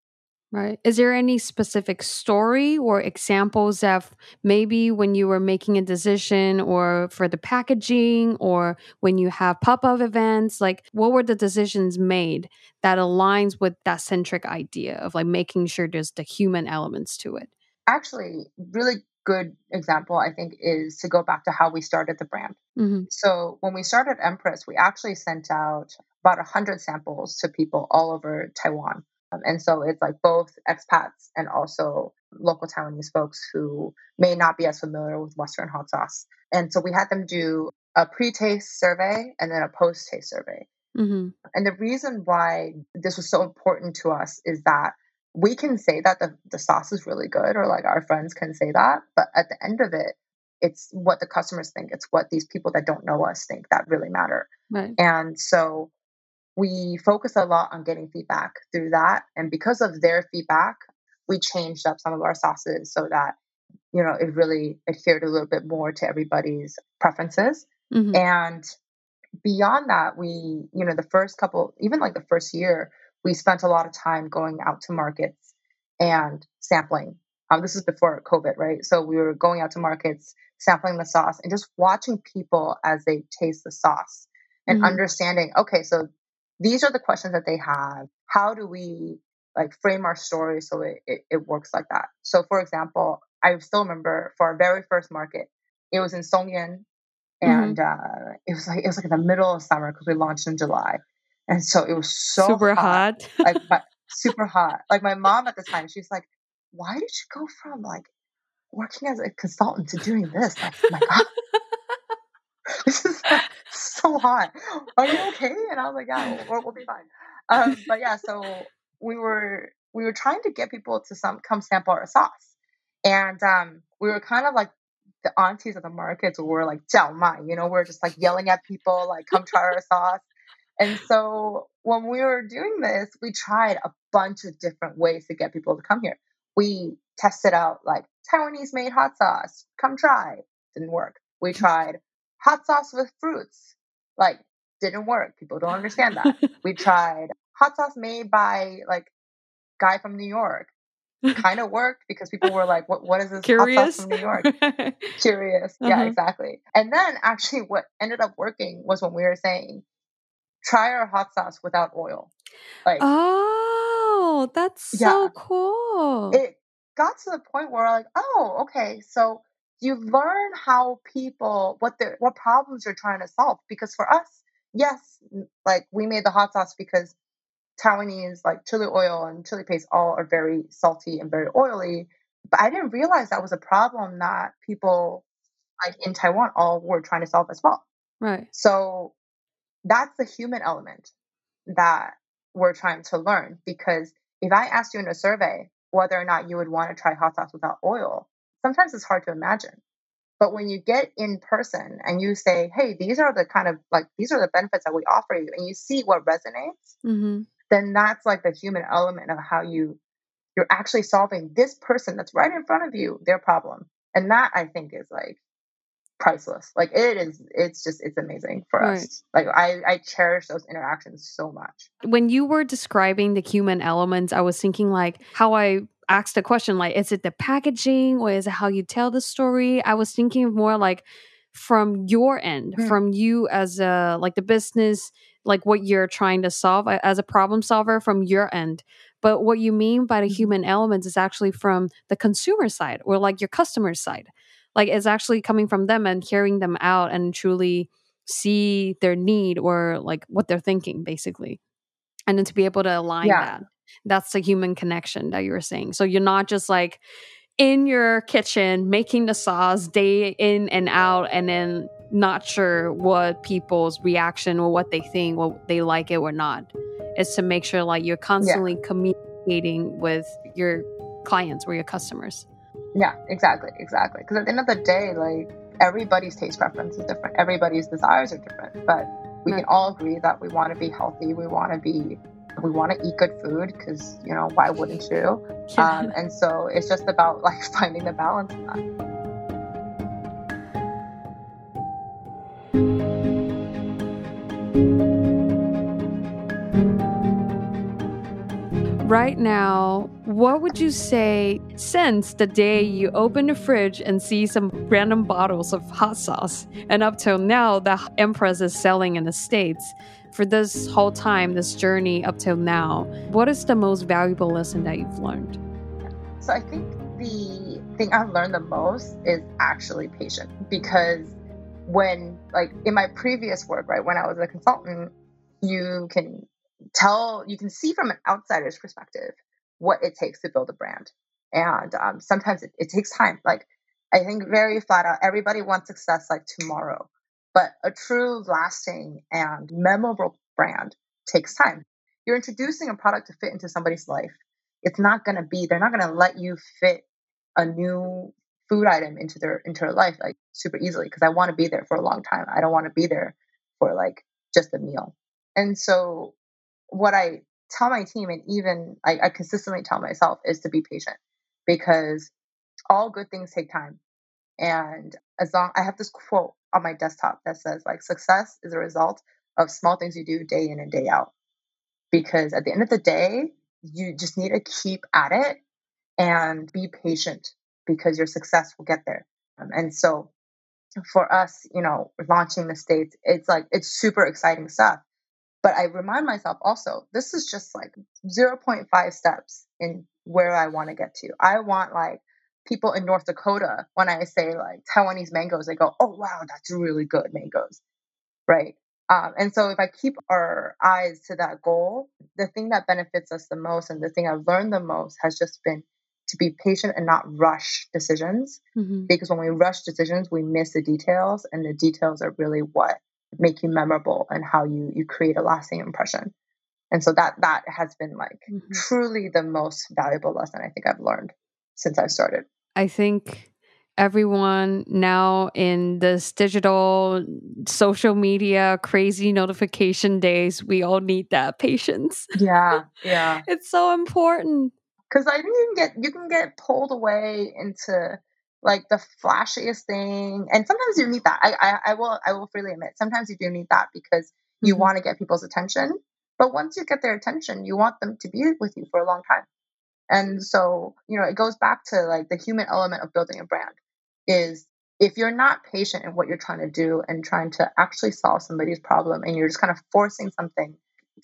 Right. Is there any specific story or examples of maybe when you were making a decision or for the packaging or when you have pop up events? Like, what were the decisions made that aligns with that centric idea of like making sure there's the human elements to it? Actually, really good example, I think, is to go back to how we started the brand. hmm So when we started Empress, we actually sent out about 100 samples to people all over Taiwan. Um, and so it's like both expats and also local Taiwanese folks who may not be as familiar with Western hot sauce. And so we had them do a pre taste survey and then a post taste survey. Mm-hmm. And the reason why this was so important to us is that we can say that the, the sauce is really good, or like our friends can say that. But at the end of it, it's what the customers think. It's what these people that don't know us think that really matter. Right. And so we focus a lot on getting feedback through that. And because of their feedback, we changed up some of our sauces so that, you know, it really adhered a little bit more to everybody's preferences. Mm-hmm. And beyond that, we, you know, the first couple, even like the first year, we spent a lot of time going out to markets and sampling. Um, this is before COVID, right? So we were going out to markets, sampling the sauce, and just watching people as they taste the sauce and mm-hmm. understanding, okay, so these are the questions that they have. How do we like frame our story so it, it, it works like that? So, for example, I still remember for our very first market, it was in Songyan, mm-hmm. and mm-hmm. uh, it was like it was like in the middle of summer because we launched in July, and so it was so super hot, hot. like my, super hot. Like my mom at the time, she's like, "Why did you go from like working as a consultant to doing this?" Like, oh my god. this is so hot. Are you okay? And I was like, yeah, we'll, we'll be fine. Um, but yeah, so we were we were trying to get people to some come sample our sauce, and um, we were kind of like the aunties of the markets were like "jiao mai," you know, we're just like yelling at people like, "Come try our sauce." And so when we were doing this, we tried a bunch of different ways to get people to come here. We tested out like Taiwanese made hot sauce. Come try. Didn't work. We tried hot sauce with fruits. Like, didn't work. People don't understand that. we tried hot sauce made by like guy from New York. Kind of worked because people were like, "What? What is this Curious? hot sauce from New York?" Curious, uh-huh. yeah, exactly. And then actually, what ended up working was when we were saying, "Try our hot sauce without oil." Like, oh, that's yeah, so cool. It got to the point where like, oh, okay, so you learn how people what their what problems they're trying to solve. Because for us, yes, like we made the hot sauce because Taiwanese like chili oil and chili paste all are very salty and very oily. But I didn't realize that was a problem that people like in Taiwan all were trying to solve as well. Right. So that's the human element that we're trying to learn because if I asked you in a survey whether or not you would want to try hot sauce without oil, sometimes it's hard to imagine. But when you get in person and you say, hey, these are the kind of like, these are the benefits that we offer you, and you see what resonates, mm-hmm. then that's like the human element of how you, you're actually solving this person that's right in front of you, their problem. And that I think is like priceless. Like it is, it's just, it's amazing for right. us. Like I, I cherish those interactions so much. When you were describing the human elements, I was thinking like how I asked a question like, is it the packaging or is it how you tell the story? I was thinking more like from your end, mm. from you as a like the business, like what you're trying to solve as a problem solver from your end. But what you mean by the mm-hmm. human elements is actually from the consumer side or like your customer side. Like it's actually coming from them and hearing them out and truly see their need or like what they're thinking basically. And then to be able to align yeah. that that's the human connection that you were saying. So you're not just like in your kitchen making the sauce day in and out and then not sure what people's reaction or what they think or they like it or not. It's to make sure like you're constantly yeah. communicating with your clients or your customers. Yeah, exactly, exactly. Because at the end of the day, like everybody's taste preference is different, everybody's desires are different, but we right. can all agree that we want to be healthy, we want to be we want to eat good food because you know why wouldn't you um, and so it's just about like finding the balance in that Right now, what would you say since the day you open the fridge and see some random bottles of hot sauce, and up till now, the Empress is selling in the States? For this whole time, this journey up till now, what is the most valuable lesson that you've learned? So I think the thing I've learned the most is actually patient because when like in my previous work, right, when I was a consultant, you can tell, you can see from an outsider's perspective what it takes to build a brand. And um, sometimes it, it takes time. Like I think very flat out, everybody wants success like tomorrow. But a true, lasting, and memorable brand takes time. You're introducing a product to fit into somebody's life. It's not going to be, they're not going to let you fit a new food item into their into their life like super easily because I want to be there for a long time. I don't want to be there for like just a meal. And so what I tell my team and even I, I consistently tell myself is to be patient because all good things take time. And as long I have this quote on my desktop that says like success is a result of small things you do day in and day out. Because at the end of the day, you just need to keep at it and be patient because your success will get there. Um, and so for us, you know, launching the States, it's like, it's super exciting stuff. But I remind myself also, this is just like 0.5 steps in where I want to get to. I want like people in North Dakota, when I say like Taiwanese mangoes, they go, oh, wow, that's really good mangoes. Right. Um, and so if I keep our eyes to that goal, the thing that benefits us the most and the thing I've learned the most has just been to be patient and not rush decisions. Mm-hmm. Because when we rush decisions, we miss the details, and the details are really what make you memorable and how you you create a lasting impression. And so that that has been like mm-hmm. truly the most valuable lesson I think I've learned since I started. I think everyone now in this digital social media crazy notification days we all need that patience yeah yeah it's so important because I think you can get you can get pulled away into like the flashiest thing, and sometimes you need that. I I, I will I will freely admit sometimes you do need that because you mm-hmm. want to get people's attention. But once you get their attention, you want them to be with you for a long time. And so, you know, it goes back to like the human element of building a brand is if you're not patient in what you're trying to do and trying to actually solve somebody's problem and you're just kind of forcing something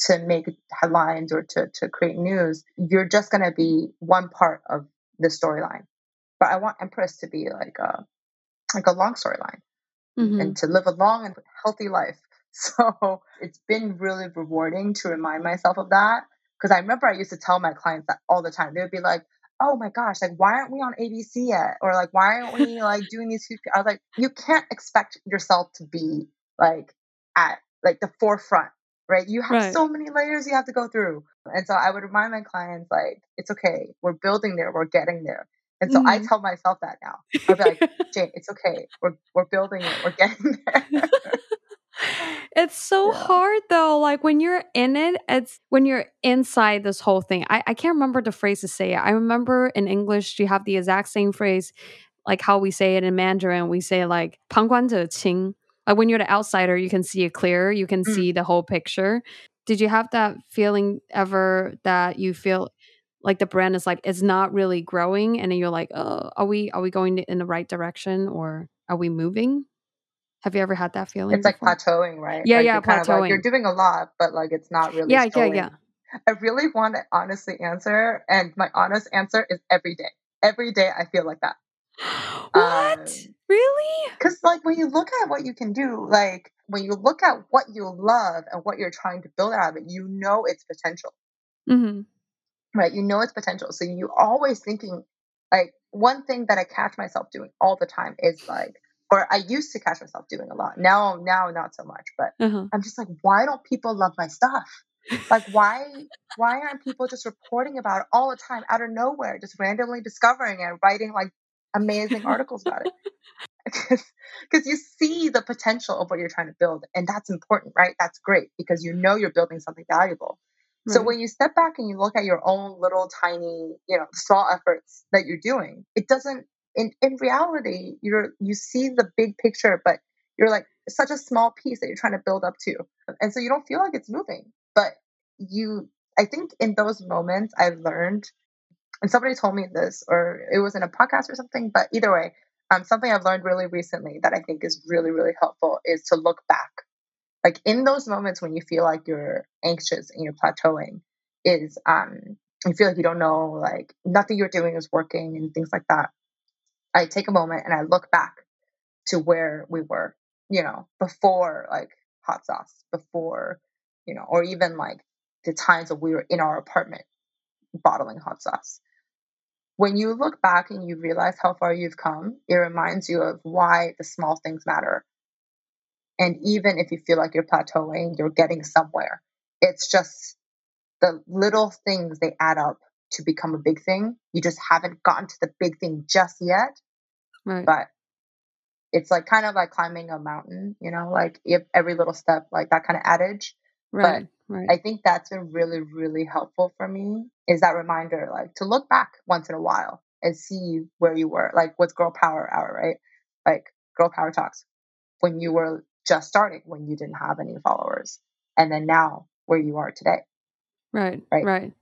to make headlines or to, to create news, you're just going to be one part of the storyline. But I want Empress to be like a like a long storyline mm-hmm. and to live a long and healthy life. So it's been really rewarding to remind myself of that because I remember I used to tell my clients that all the time. They would be like, "Oh my gosh, like why aren't we on ABC yet?" Or like why aren't we like doing these? I was like, you can't expect yourself to be like at like the forefront right? You have right. so many layers you have to go through. And so I would remind my clients, like, it's okay. We're building there. We're getting there. And so mm-hmm. I tell myself that now. I'll be like, Jane, it's okay. We're, we're building it. We're getting there. it's so yeah. hard though. Like when you're in it, it's when you're inside this whole thing. I, I can't remember the phrase to say it. I remember in English, you have the exact same phrase, like how we say it in Mandarin. We say like 旁观者清 like when you're the outsider, you can see it clear, you can mm. see the whole picture. Did you have that feeling ever that you feel like the brand is like it's not really growing and then you're like, "Oh, are we are we going in the right direction or are we moving?" have you ever had that feeling? It's before? like plateauing, right? Yeah, like yeah, plateauing. Like you're doing a lot, but like it's not really. Yeah, yeah, yeah. I really want to honestly answer, and my honest answer is every day. Every day, I feel like that. what? Um, really? Because, like, when you look at what you can do, like, when you look at what you love and what you're trying to build out of it, you know its potential. Mm-hmm. Right? You know its potential. So you always thinking, like, one thing that I catch myself doing all the time is like, or I used to catch myself doing a lot. Now, now not so much. But uh-huh. I'm just like, why don't people love my stuff? like why why aren't people just reporting about it all the time out of nowhere just randomly discovering and writing like amazing articles about it because you see the potential of what you're trying to build and that's important right that's great because you know you're building something valuable right. so when you step back and you look at your own little tiny you know small efforts that you're doing it doesn't in in reality you're you see the big picture but you're like such a small piece that you're trying to build up to and so you don't feel like it's moving but you i think in those moments i've learned and somebody told me this, or it was in a podcast or something. But either way, um, something I've learned really recently that I think is really, really helpful is to look back. Like in those moments when you feel like you're anxious and you're plateauing, is um, you feel like you don't know, like nothing you're doing is working and things like that. I take a moment and I look back to where we were, you know, before like hot sauce, before, you know, or even like the times that we were in our apartment bottling hot sauce when you look back and you realize how far you've come, it reminds you of why the small things matter. And even if you feel like you're plateauing, you're getting somewhere. It's just the little things they add up to become a big thing. You just haven't gotten to the big thing just yet. Right. But it's like kind of like climbing a mountain, you know, like if every little step, like that kind of adage. Right. right. I think that's been really, really helpful for me is that reminder, like to look back once in a while and see where you were, like what's Girl Power Hour, right? Like Girl Power Talks when you were just starting, when you didn't have any followers, and then now where you are today. Right. Right. Right.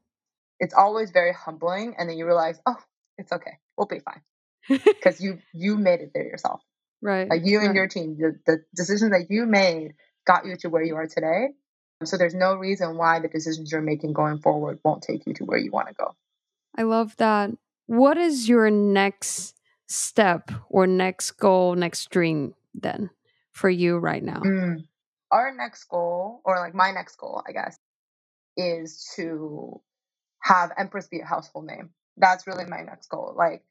It's always very humbling, and then you realize, oh, it's okay, we'll be fine, because you you made it there yourself. Right. Like you and right. your team, the, the decisions that you made got you to where you are today. So there's no reason why the decisions you're making going forward won't take you to where you want to go. I love that. What is your next step or next goal, next dream then for you right now? Mm. Our next goal, or like my next goal, I guess, is to have Empress be a household name. That's really my next goal. Like,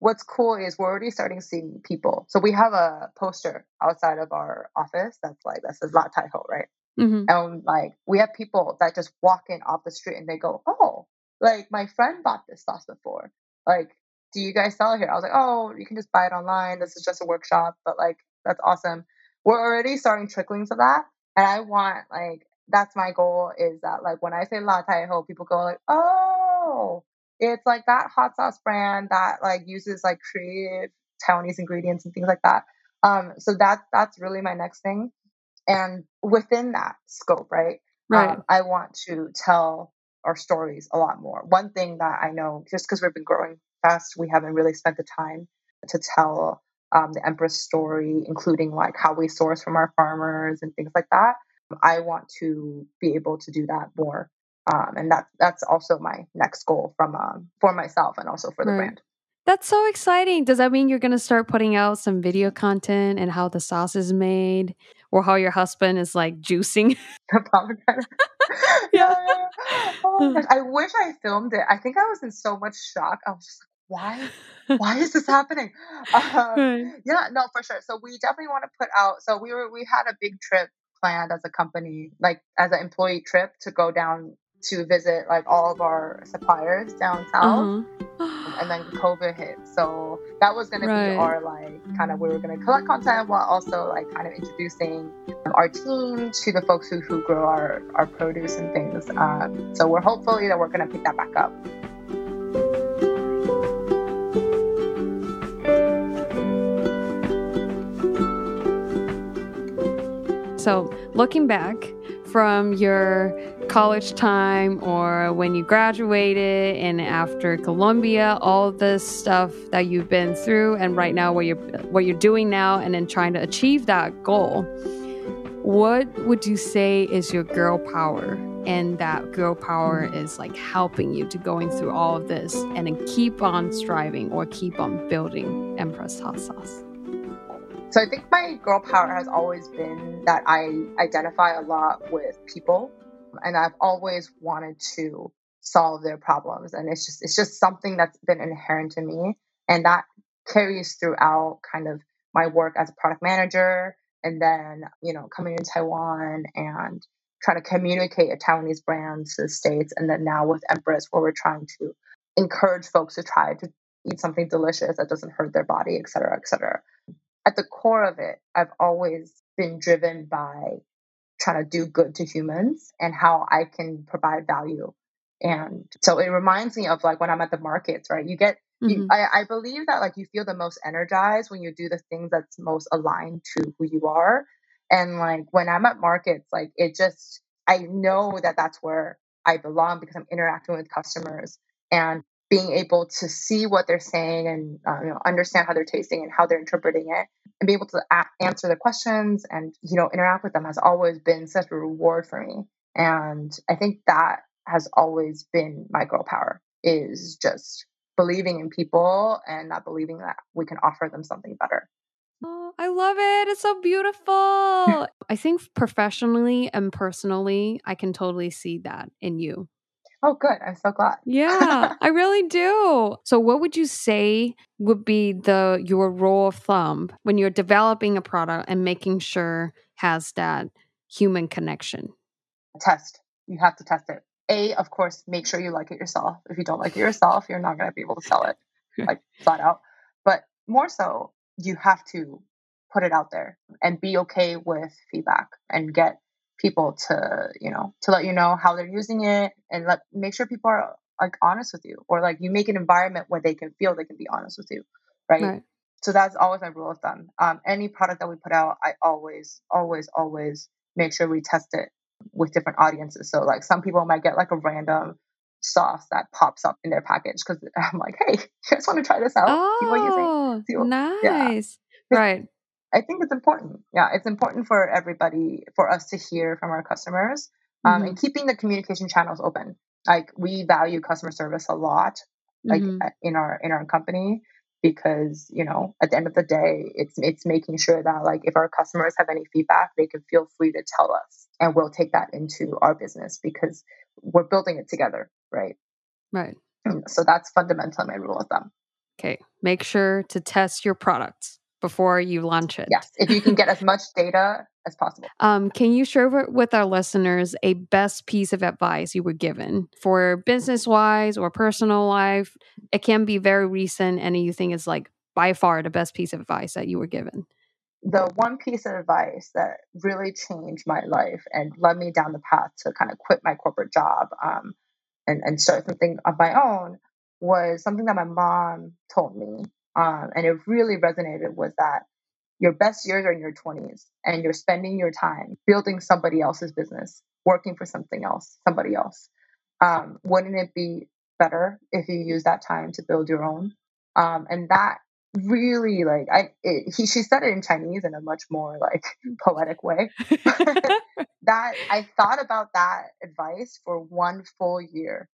what's cool is we're already starting seeing people. So we have a poster outside of our office that's like that says La Tai Ho, right? Mm-hmm. And like we have people that just walk in off the street and they go, "Oh, like my friend bought this sauce before. Like, do you guys sell it here?" I was like, "Oh, you can just buy it online. This is just a workshop, but like that's awesome." We're already starting tricklings of that, and I want like that's my goal is that like when I say La Tai Ho, people go like, "Oh, it's like that hot sauce brand that like uses like creative Taiwanese ingredients and things like that." Um, so that that's really my next thing. And within that scope right right. Um, i want to tell our stories a lot more. One thing that i know just because we've been growing fast we haven't really spent the time to tell um, the empress story including like how we source from our farmers and things like that i want to be able to do that more um, and that that's also my next goal from um, for myself and also for the Right. brand That's so exciting. Does that mean you're going to start putting out some video content and how the sauce is made or how your husband is like juicing? the pomegranate. yeah, yeah, yeah. Oh my gosh. I wish I filmed it. I think I was in so much shock. I was just like, why? Why is this happening? Um, yeah, no, for sure. So we definitely want to put out. So we were we had a big trip planned as a company, like as an employee trip to go down to visit like all of our suppliers down south. Uh-huh. And then COVID hit, so that was gonna be our like kind of we were gonna collect content while also like kind of introducing our team to the folks who, who grow our, our produce and things. Um, so we're hopefully that we're gonna pick that back up. So, looking back from your college time or when you graduated and after Columbia, all this stuff that you've been through and right now what you're what you're doing now and then trying to achieve that goal. What would you say is your girl power and that girl power is like helping you to going through all of this and then keep on striving or keep on building Empress Hot Sauce? So I think my girl power has always been that I identify a lot with people and I've always wanted to solve their problems and it's just it's just something that's been inherent to me and that carries throughout kind of my work as a product manager and then you know coming to Taiwan and trying to communicate a Taiwanese brand to the states and then now with Empress where we're trying to encourage folks to try to eat something delicious that doesn't hurt their body et cetera et cetera at the core of it, I've always been driven by trying to do good to humans and how I can provide value. And so it reminds me of like when I'm at the markets, right? You get, you, Mhm. I, I believe that like you feel the most energized when you do the things that's most aligned to who you are. And like when I'm at markets, like it just, I know that that's where I belong because I'm interacting with customers and being able to see what they're saying and uh, you know understand how they're tasting and how they're interpreting it and be able to a- answer the questions and you know interact with them has always been such a reward for me and i think that has always been my girl power is just believing in people and not believing that we can offer them something better Oh, I love it. It's so beautiful. I think professionally and personally, I can totally see that in you. Oh good i'm so glad Yeah, I really do. So what would you say would be the your rule of thumb when you're developing a product and making sure has that human connection? Test. You have to test it. A, of course, make sure you like it yourself. If you don't like it yourself, you're not going to be able to sell it like flat out. But more so, you have to put it out there and be okay with feedback and get people to, you know, to let you know how they're using it and let make sure people are like honest with you or like you make an environment where they can feel they can be honest with you. Right. right. So that's always my rule of thumb. Um, any product that we put out, I always, always, always make sure we test it with different audiences. So like some people might get like a random sauce that pops up in their package because I'm like, hey, you guys want to try this out? Oh, nice. Yeah. Right. I think it's important. Yeah, it's important for everybody, for us to hear from our customers um, mm-hmm. and keeping the communication channels open. Like we value customer service a lot, like mm-hmm. in our in our company because you know at the end of the day it's it's making sure that like if our customers have any feedback they can feel free to tell us and we'll take that into our business because we're building it together right right so that's fundamentally my rule of thumb okay make sure to test your products before you launch it yes if you can get as much data as possible. Um, can you share with our listeners a best piece of advice you were given for business wise or personal life? It can be very recent, and you think it's like by far the best piece of advice that you were given. The one piece of advice that really changed my life and led me down the path to kind of quit my corporate job um, and, and start something of my own was something that my mom told me. Um, and it really resonated was that your best years are in your 20s and you're spending your time building somebody else's business, working for something else, somebody else. Um, wouldn't it be better if you use that time to build your own? Um, and that really like I it, he she said it in Chinese in a much more like poetic way. that I thought about that advice for one full year,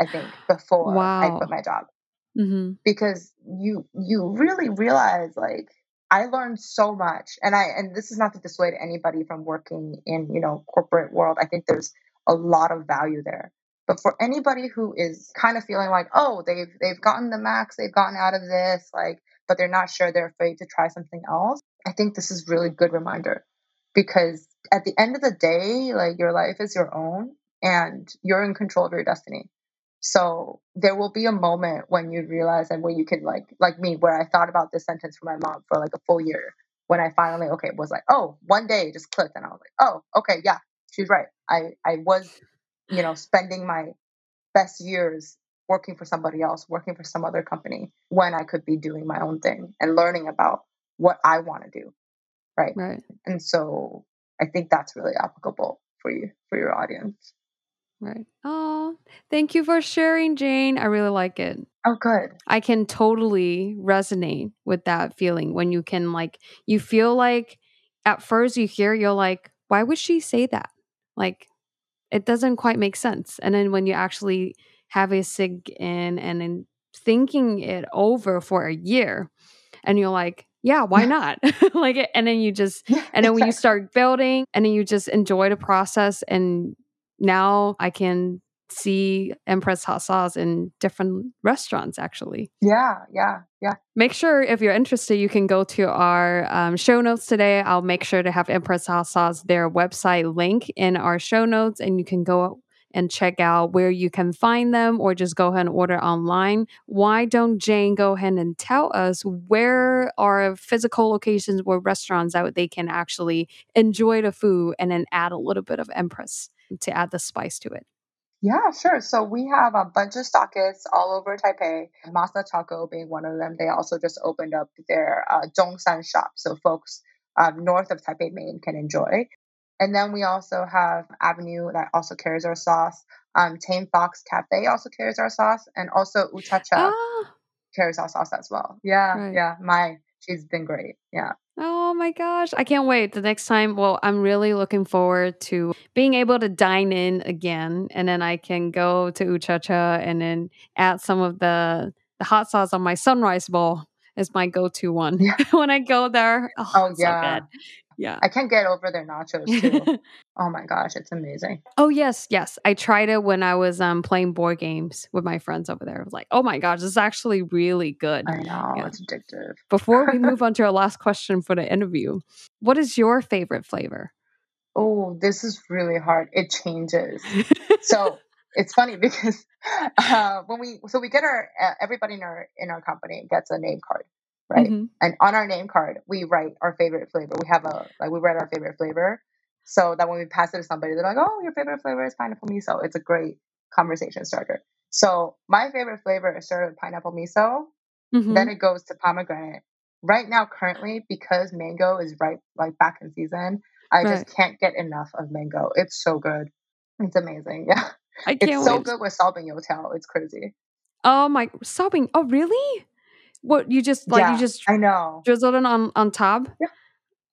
I think, before wow. I quit my job. Mm-hmm. Because you you really realize like I learned so much, and I and this is not to dissuade anybody from working in you know corporate world. I think there's a lot of value there. But for anybody who is kind of feeling like, oh, they've they've gotten the max, they've gotten out of this, like, but they're not sure, they're afraid to try something else. I think this is really good reminder because at the end of the day, like your life is your own and you're in control of your destiny. So there will be a moment when you realize and where you can like like me where I thought about this sentence for my mom for like a full year when I finally okay was like oh one day just clicked and I was like oh okay yeah she's right I I was you know spending my best years working for somebody else working for some other company when I could be doing my own thing and learning about what I want to do right? Right. And so I think that's really applicable for you for your audience Right. Oh, thank you for sharing, Jane. I really like it. Oh, good. I can totally resonate with that feeling when you can, like, you feel like at first you hear, you're like, why would she say that? Like, it doesn't quite make sense. And then when you actually have a sink in and then thinking it over for a year, and you're like, yeah, why not? like, and then you just, and then when you start building, and then you just enjoy the process and now I can see Empress hot sauce in different restaurants actually. Yeah, yeah, yeah. Make sure if you're interested, you can go to our um, show notes today. I'll make sure to have Empress hot sauce, their website link in our show notes, and you can go and check out where you can find them or just go ahead and order online. Why don't Jane go ahead and tell us where are physical locations or restaurants that they can actually enjoy the food and then add a little bit of Empress? to add the spice to it? Yeah, sure. So we have a bunch of stockists all over Taipei. Masa Taco being one of them. They also just opened up their uh, shop, so folks um, north of Taipei, Maine can enjoy. And then we also have Avenue that also carries our sauce. Um, Tame Fox Cafe also carries our sauce, and also Ooh Cha Cha ah. carries our sauce as well. Yeah, right. yeah. My she's been great. Yeah. Oh my gosh. I can't wait. The next time, well, I'm really looking forward to being able to dine in again. And then I can go to Ooh Cha Cha and then add some of the, the hot sauce on my sunrise bowl is my go to one. Yeah. when I go there, oh, oh yeah. So Yeah. I can't get over their nachos too. oh my gosh, it's amazing. Oh yes, yes. I tried it when I was um playing board games with my friends over there. I was like, oh my gosh, this is actually really good. I know, yeah. it's addictive. Before we move on to our last question for the interview, what is your favorite flavor? Oh, this is really hard. It changes. so it's funny because uh, when we so we get our uh, everybody in our in our company gets a name card right mm-hmm. and on our name card we write our favorite flavor we have a like we write our favorite flavor so that when we pass it to somebody they're like oh your favorite flavor is pineapple miso it's a great conversation starter so my favorite flavor is started with pineapple miso mm-hmm. then it goes to pomegranate right now currently because mango is right like back in season i right. just can't get enough of mango it's so good it's amazing yeah I can't it's so good with Shaobing Youtiao. It's crazy. Oh my Shaobing. Oh really? What you just like yeah, you just I know. Drizzled it on on top? Yeah.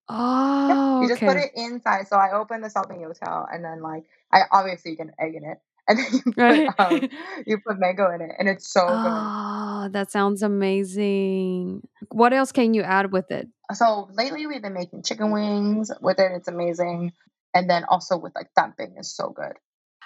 Oh yeah. You just put it inside. So I open the Youtiao and then like I obviously you can egg in it. And then you put, right. um, you put mango in it and it's so oh, good. Oh, that sounds amazing. What else can you add with it? So lately we've been making chicken wings with it. It's amazing. And then also with like dumping is so good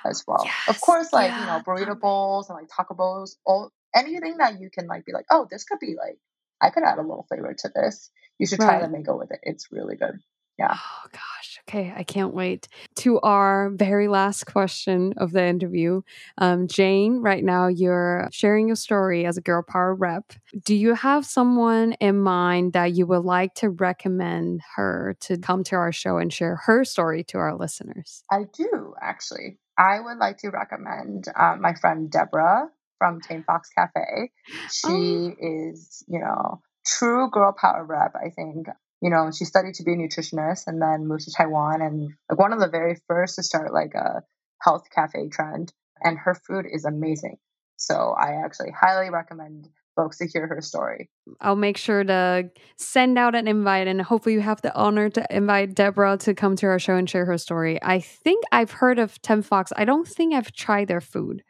as well. Yes, of course, like yeah. you know, burrito bowls and like taco bowls, all anything that you can like be like, oh, this could be like I could add a little flavor to this. You should try right. the mango with it. It's really good. Yeah. Oh gosh. Okay. I can't wait. To our very last question of the interview. Um, Jane, right now you're sharing your story as a girl power rep. Do you have someone in mind that you would like to recommend her to come to our show and share her story to our listeners? I do actually. I would like to recommend uh, my friend Deborah from Tamed Fox Cafe. She oh. is, you know, true girl power rep. I think you know she studied to be a nutritionist and then moved to Taiwan and like one of the very first to start like a health cafe trend. And her food is amazing. So I actually highly recommend folks to hear her story. I'll make sure to send out an invite and hopefully you have the honor to invite Deborah to come to our show and share her story. I think I've heard of Tamed Fox. I don't think I've tried their food.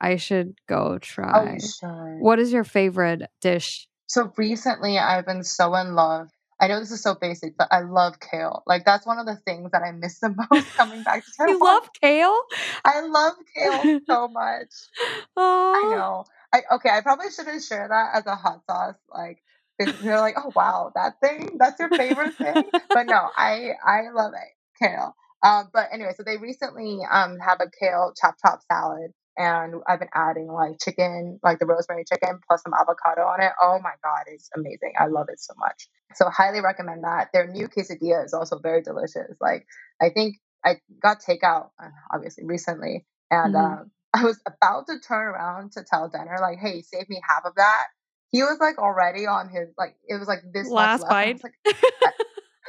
I should go oh, try. Oh, What is your favorite dish? So recently I've been so in love. I know this is so basic, but I love kale. Like that's one of the things that I miss the most coming back to Taiwan. you love kale? I love kale so much. Oh. I know. I okay, I probably shouldn't share that as a hot sauce. Like they're like, oh wow, that thing, that's your favorite thing. but no, I I love it, kale. Um, but anyway, so they recently um have a kale chop chop salad, and I've been adding like chicken, like the rosemary chicken plus some avocado on it. Oh my god, it's amazing! I love it so much. So highly recommend that. Their new quesadilla is also very delicious. Like I think I got takeout uh, obviously recently, and mm-hmm. um, I was about to turn around to tell Denner, like, hey, save me half of that. He was like already on his like it was like this last bite. Like,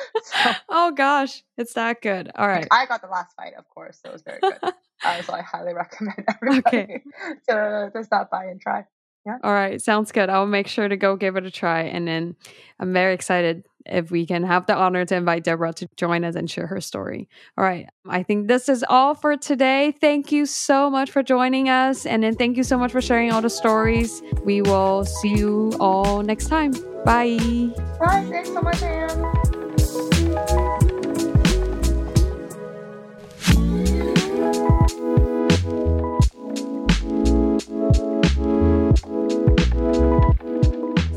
so, oh gosh, it's that good. All right. I got the last bite, of course, so it was very good. Uh, so I highly recommend everybody okay. to, to stop by and try. Yeah. All right, sounds good. I'll make sure to go give it a try. And then I'm very excited if we can have the honor to invite Deborah to join us and share her story. All right, I think this is all for today. Thank you so much for joining us. And then thank you so much for sharing all the stories. We will see you all next time. Bye. Bye. Thanks so much, Anne.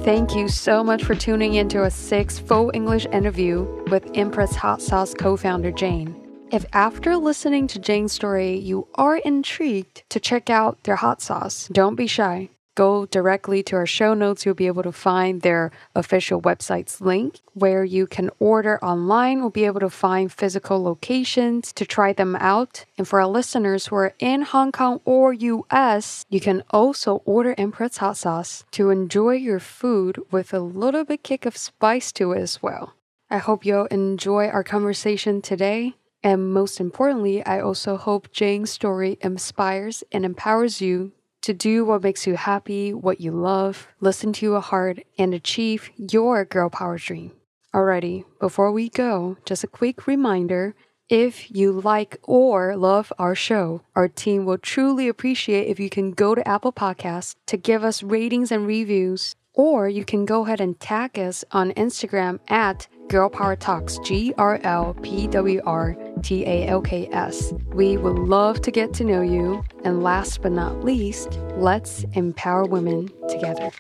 Thank you so much for tuning into a sixth full English interview with Empress Hot Sauce co founder Jane. If after listening to Jane's story you are intrigued to check out their hot sauce, don't be shy go directly to our show notes, you'll be able to find their official website's link where you can order online. We'll be able to find physical locations to try them out. And for our listeners who are in Hong Kong or US, you can also order Empress hot sauce to enjoy your food with a little bit kick of spice to it as well. I hope you'll enjoy our conversation today. And most importantly, I also hope Jane's story inspires and empowers you to do what makes you happy, what you love, listen to your heart, and achieve your girl power dream. Alrighty, before we go, just a quick reminder if you like or love our show, our team will truly appreciate if you can go to Apple Podcasts to give us ratings and reviews, or you can go ahead and tag us on Instagram at Girl Power Talks, G R L P W R T A L K S. We would love to get to know you. And last but not least, let's empower women together.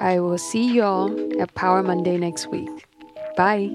I will see y'all at Power Monday next week. Bye.